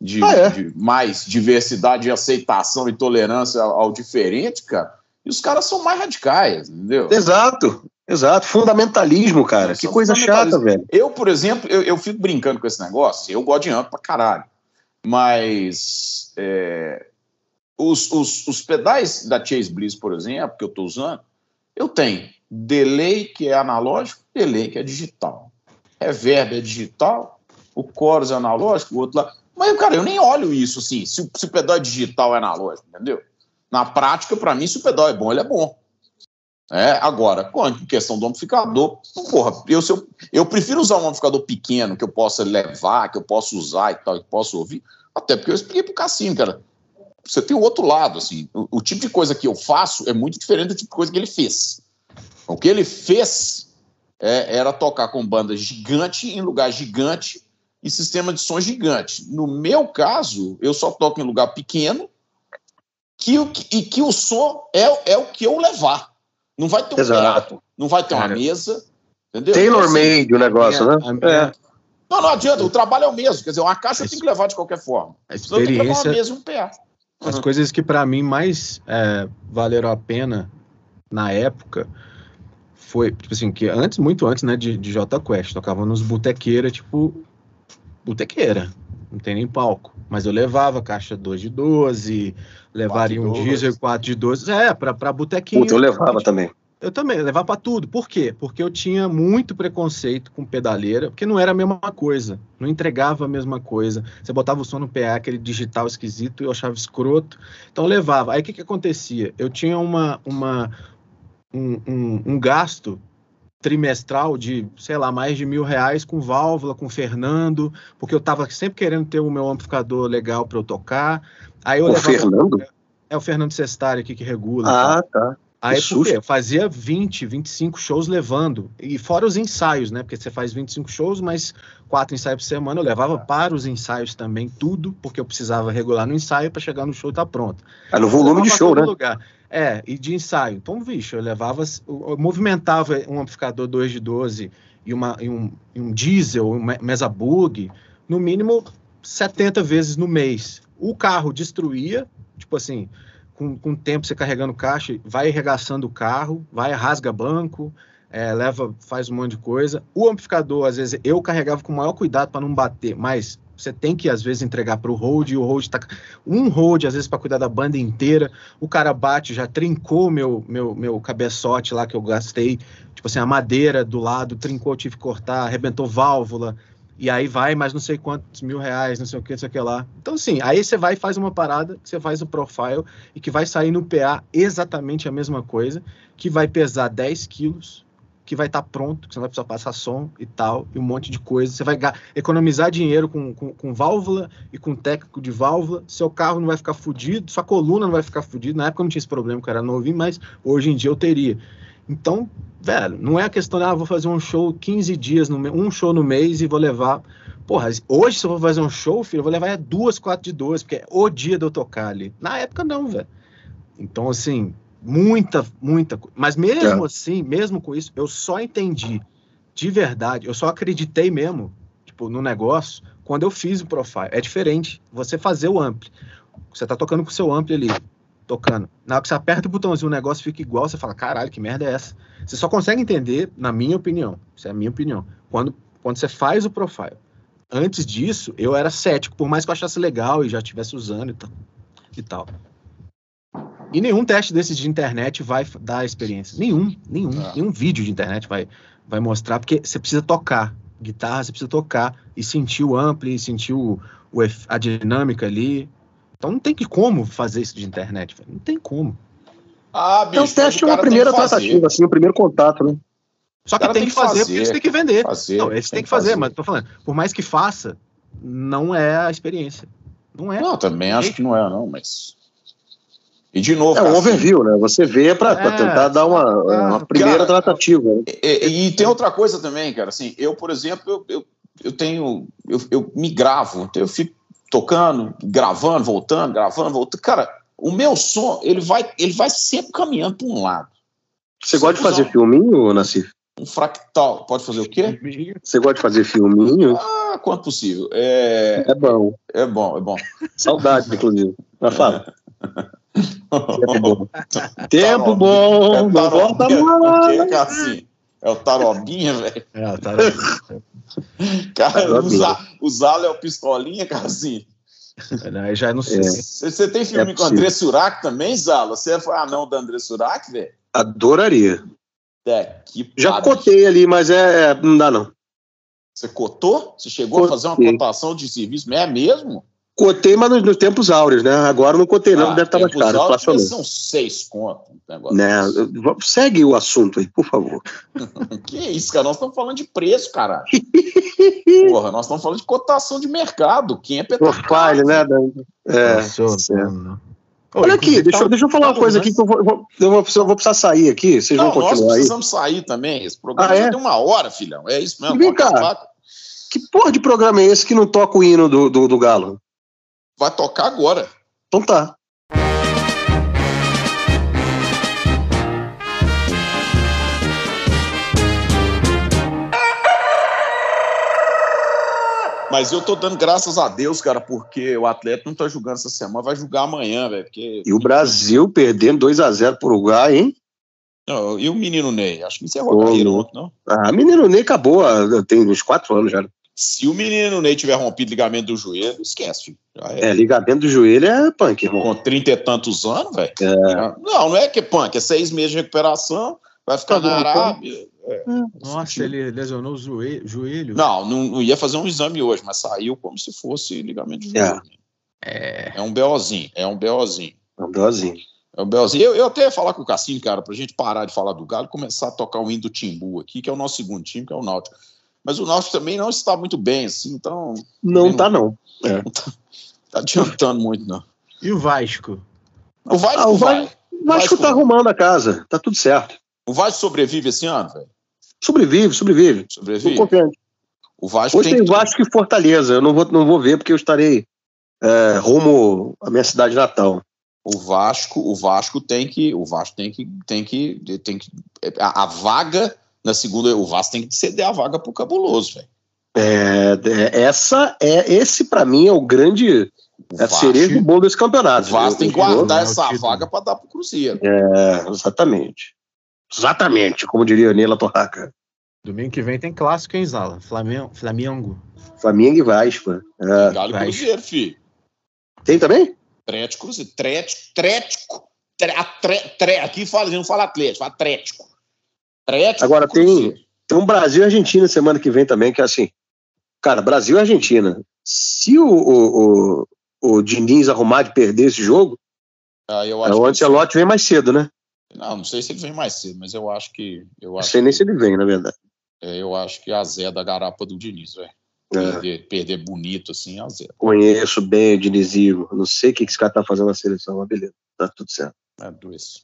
de, ah, é? de mais diversidade, aceitação e tolerância ao, ao diferente, cara. E os caras são mais radicais, entendeu? Exato. Exato, fundamentalismo, cara. que coisa chata, velho. Eu, por exemplo, eu, eu fico brincando com esse negócio, eu gosto de amplo pra caralho. Mas é, os, os, os, pedais da Chase Bliss, por exemplo, que eu estou usando, eu tenho delay que é analógico, delay que é digital. Reverb é digital, o chorus é analógico, o outro lá. Mas, cara, eu nem olho isso assim, se, se o pedal é digital é analógico, entendeu? Na prática, para mim, se o pedal é bom, ele é bom. É, agora, a questão do amplificador, porra, eu, eu, eu prefiro usar um amplificador pequeno que eu possa levar, que eu possa usar e tal, que possa ouvir, até porque eu expliquei pro Cassinho, cara. Você tem o outro lado, assim, o, o, tipo de coisa que eu faço é muito diferente do tipo de coisa que ele fez. O que ele fez é, era tocar com banda gigante em lugar gigante e sistema de som gigante. No meu caso, eu só toco em lugar pequeno que, e que o som é, é o que eu levar. Não vai ter um Exato. não vai ter uma Cara. mesa. Entendeu? Tailor-made assim, o negócio, é, né? É. Não, não adianta, o trabalho é o mesmo. Quer dizer, uma caixa eu tenho que levar de qualquer forma. A experiência, tem que levar uma mesa e um pé. As uhum. coisas que para mim mais é, valeram a pena na época foi, tipo assim, que antes, muito antes, né, de, de J Quest, tocava nos botequeira, tipo, botequeira, não tem nem palco. Mas eu levava caixa 2 de 12, levaria um diesel 4 de 12. É, pra, pra botequinho. Puta, eu levava também. Eu também, eu levava para tudo. Por quê? Porque eu tinha muito preconceito com pedaleira, porque não era a mesma coisa. Não entregava a mesma coisa. Você botava o som no PA, aquele digital esquisito, e eu achava escroto. Então eu levava. Aí o que, que acontecia? Eu tinha uma, uma, um, um, um gasto trimestral de, sei lá, mais de mil reais com válvula, com Fernando, porque eu estava sempre querendo ter o meu amplificador legal para eu tocar. Aí eu o levava, Fernando? É o Fernando Sestari aqui que regula. Ah, tá. Aí por quê? Eu fazia 20, 25 shows levando. E fora os ensaios, né? Porque você faz 25 shows, mas quatro ensaios por semana. Eu levava para os ensaios também tudo, porque eu precisava regular no ensaio para chegar no show e estar tá pronto. Ah, no volume de show, né? Lugar. É, e de ensaio. Então, bicho, eu levava, eu movimentava um amplificador 2 de 12 e, uma, e um, e um diesel, um mesa bug, no mínimo 70 vezes no mês. O carro destruía, tipo assim, com, com o tempo você carregando caixa, vai arregaçando o carro, vai rasga banco, é, leva, faz um monte de coisa. O amplificador, às vezes, eu carregava com o maior cuidado para não bater, mas você tem que, às vezes, entregar para o hold, e o hold tá. Um hold, às vezes, para cuidar da banda inteira. O cara bate, já trincou meu, meu, meu cabeçote lá que eu gastei. Tipo assim, a madeira do lado, trincou, tive que cortar, arrebentou válvula. E aí vai mais não sei quantos mil reais, não sei o que, não sei o que lá. Então, assim, aí você vai e faz uma parada, você faz o profile e que vai sair no PA exatamente a mesma coisa, que vai pesar 10 quilos, que vai estar tá pronto, que você não vai precisar passar som e tal, e um monte de coisa. Você vai economizar dinheiro com, com, com, válvula e com técnico de válvula. Seu carro não vai ficar fudido, sua coluna não vai ficar fudida. Na época eu não tinha esse problema, que era novinho, mas hoje em dia eu teria. Então, velho, não é a questão de, ah, vou fazer um show 15 dias, no um show no mês e vou levar. Porra, hoje se eu vou fazer um show, filho, eu vou levar duas, quatro de dois, porque é o dia de eu tocar ali. Na época, não, velho. Então, assim, Muita, muita. Mas mesmo é. assim, mesmo com isso, eu só entendi de verdade, eu só acreditei mesmo, tipo, no negócio, quando eu fiz o profile. É diferente você fazer o ampli. Você tá tocando com o seu ampli ali, tocando. Na hora que você aperta o botãozinho, o negócio fica igual, você fala, caralho, que merda é essa? Você só consegue entender, na minha opinião, isso é a minha opinião, quando, quando você faz o profile. Antes disso, eu era cético, por mais que eu achasse legal e já estivesse usando e tal. E tal. E nenhum teste desses de internet vai dar experiência. Nenhum, nenhum. Ah. Nenhum vídeo de internet vai, vai mostrar, porque você precisa tocar guitarra, você precisa tocar e sentir o ampli, sentir o, o, a dinâmica ali. Então não tem que como fazer isso de internet, não tem como. Ah, bicho, então, o teste é uma primeira tratativa, assim, o primeiro contato, né? Só que tem, tem que fazer, fazer, porque eles têm que vender. Fazer, não, eles têm que, que fazer, fazer, mas tô falando, por mais que faça, não é a experiência. Não é. Não, também acho que não é, não, mas. E de novo. É um overview, né? Você vê para é, tentar dar uma, uma primeira cara, tratativa. Né? E, e, e, tem outra coisa também, cara. Assim, eu, por exemplo, eu, eu eu tenho, eu, eu me gravo, então eu fico tocando, gravando, voltando, gravando, voltando. Cara, o meu som, ele vai, ele vai sempre caminhando para um lado. Você gosta de fazer filminho, Nassif? Um fractal. Pode fazer o quê? Você gosta de fazer filminho? Ah, quanto possível. É, É bom. é bom, é bom. Saudade, inclusive. Mas fala. Tempo bom. Tempo bom, É não volta o mais. quê, Cassim? É o tarobinha, velho? É. Cara, Tarobinha. o Za- o Zalo é o pistolinha, Cassim? Não, eu já não sei. É. Você você tem filme É com o André Surak também, Zalo? Você foi anão da André Surak, velho? Adoraria. É, que Já padre. cotei ali, mas é, é- não dá não. Você cotou? Você chegou a fazer uma Cotei. cotação de serviço? É mesmo? Cotei, mas nos, nos tempos áureos, né? Agora não cotei, não, Ah, deve estar mais tempos caro. inflacionou. São seis negócio Né? Segue o assunto aí, por favor. Que isso, cara? Nós estamos falando de preço, caralho. Porra, nós estamos falando de cotação de mercado. Quem é né? Dan? É, Passou, certo. não, não. Olha aqui, deixa, eu- tá- deixa eu falar uma tá coisa bom, aqui que eu vou, eu vou, eu vou precisar, eu vou precisar sair aqui. Vocês Não, vão nós continuar aí? precisamos sair também. Esse programa Ah, já é? tem uma hora, filhão. É isso mesmo. Vem cá. Que porra de programa é esse que não toca o hino do, do, do Galo? Vai tocar agora. Então tá. Mas eu tô dando graças a Deus, cara, porque o atleta não tá jogando essa semana, vai jogar amanhã, velho. Porque... E o Brasil perdendo 2 a 0 pro Uruguai, hein? Não, e o menino Ney? Acho que encerrou a carreira ontem, não? Ah, menino Ney acabou, ah, tem uns 4 anos já. Se o menino Ney tiver rompido ligamento do joelho, esquece, é. É, ligamento do joelho é punk, irmão. Com trinta e tantos anos, velho. É. Não, não é que é punk, é seis meses de recuperação, vai ficar Tá na bom, Arábia. Nossa, ele lesionou o joelho. joelho. Não, não, não ia fazer um exame hoje, mas saiu como se fosse ligamento de joelho. É. É um BOzinho, é um BOzinho. É um BOzinho. É um BOzinho. Eu, eu até ia falar com o Cassino, cara, pra gente parar de falar do Galo e começar a tocar o hino do Timbu aqui, que é o nosso segundo time, que é o Náutico. Mas o Náutico também não está muito bem, assim, então Não Também tá, não. tá adiantando muito, não. E o Vasco? O Vasco Ah, o vai. Vasco- Vasco Vasco- tá arrumando a casa. Tá tudo certo. O Vasco sobrevive esse ano, velho? Sobrevive, sobrevive. Tô Sobrevive. confiante. O Vasco Hoje tem tem que- Vasco e Fortaleza. Eu não vou, não vou ver porque eu estarei é, rumo à minha cidade natal. O Vasco, o Vasco tem que, o Vasco tem que, tem que, tem que, a, a vaga na segunda, o Vasco tem que ceder a vaga pro Cabuloso, velho. É, é, essa é esse para mim é o grande O é a cereja do bolo desse o campeonato. Vasco tem que guardar não, essa vaga para dar pro Cruzeiro. É, exatamente. Exatamente, como diria a Neila Torraca. Domingo que vem tem clássico em Zala. Flamengo. Flamengo. Flamengo e Vasco. É. Galo e. Cruzeiro, filho. Tem também? Trético, Cruzeiro, Trético, Trético, tre, tre, tre, aqui fala, a gente não fala Atlético, fala Trético. Agora tem-. Tem um Brasil e Argentina semana que vem também, que é assim. Cara, Brasil e Argentina. Se o, o, o, o Diniz arrumar de perder esse jogo, Ah, eu é, acho o que- Ancelotti vem mais cedo, né? Não, não sei se ele vem mais cedo, mas eu acho que. Eu Não acho sei nem que- se ele vem, na verdade. É, eu acho que a Zé da garapa do Diniz, velho. É, Perder, perder bonito assim, a Zé. conheço bem o Dinizismo. Não sei o que que esse cara tá fazendo na seleção, mas beleza. Tá tudo certo. É dois.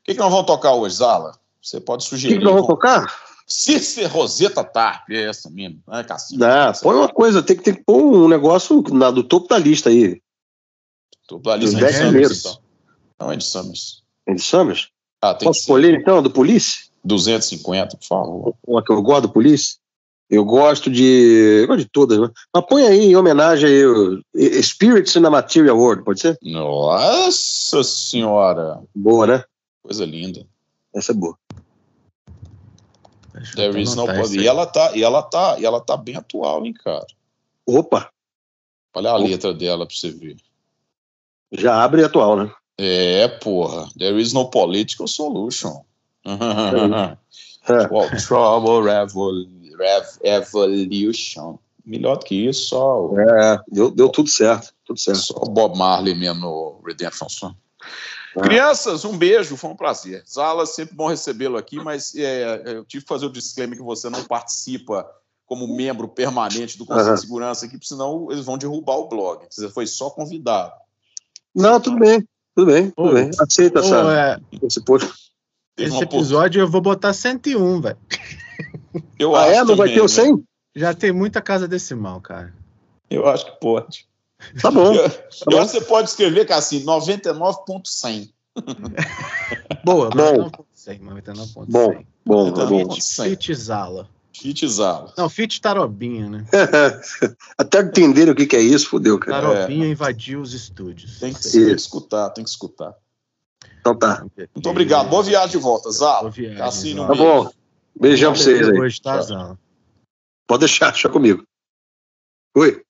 O que, que nós vamos tocar hoje, Zala? Você pode sugerir. que nós vamos tocar? Cícero Roseta Tarp, é essa mesmo. É, Cassinho. Ah, põe uma coisa, tem que, tem que pôr um negócio na, do topo da lista aí. Tô da lista de dez Summers, então. Não é de Summers. Andy Summers? Ah, Posso escolher então, do Police? 250, por favor. Uma que eu gosto do Police? Eu gosto de. Eu gosto de todas, né? Mas põe aí em homenagem aí o Spirits in a Material World, pode ser? Nossa senhora. Boa, né? Coisa linda. Essa é boa. Deixa There is no aí. E ela tá, e ela tá, e ela tá bem atual, hein, cara. Opa, Olha a letra dela pra você ver. já abre atual, né? É, porra. There is no political solution. É. well, trouble revol, rev, evolution. Melhor do que isso, só, o- É, deu, deu tudo certo. Tudo certo. só o Bob Marley mesmo no Redemption Song. Ah. Crianças, um beijo, foi um prazer. Zala, sempre bom recebê-lo aqui, mas é, eu tive que fazer o disclaimer que você não participa como membro permanente do Conselho Aham. de Segurança aqui, porque senão eles vão derrubar o blog. Você foi só convidado. Não, tudo bem. Tudo bem, tudo Ô, bem. Aceita Ô, essa, é, esse posto. Esse episódio eu vou botar 101, velho. Eu Ah, acho é? Não vai também, ter o né? 100? Já tem muita casa decimal, cara. Eu acho que pode. Tá bom. Eu, Tá eu bom. acho que você pode escrever que é assim, 99.100. Boa, Bom. 99.100. 99.100. Bom, bom, tá bom. 99.100. Fitzala. Fitzala. Não, Fit Tarobinha, né? Até entenderem o que, que é isso, fodeu, cara. Tarobinha invadiu os estúdios. Tem que, tem que escutar, tem que escutar. Então tá. Muito obrigado. Boa viagem de volta, Boa Zala. viagem, Cassino, Tá Zala. bom. Beijão pra vocês aí. Hoje, tá, Zala? Pode deixar, deixa comigo. Oi.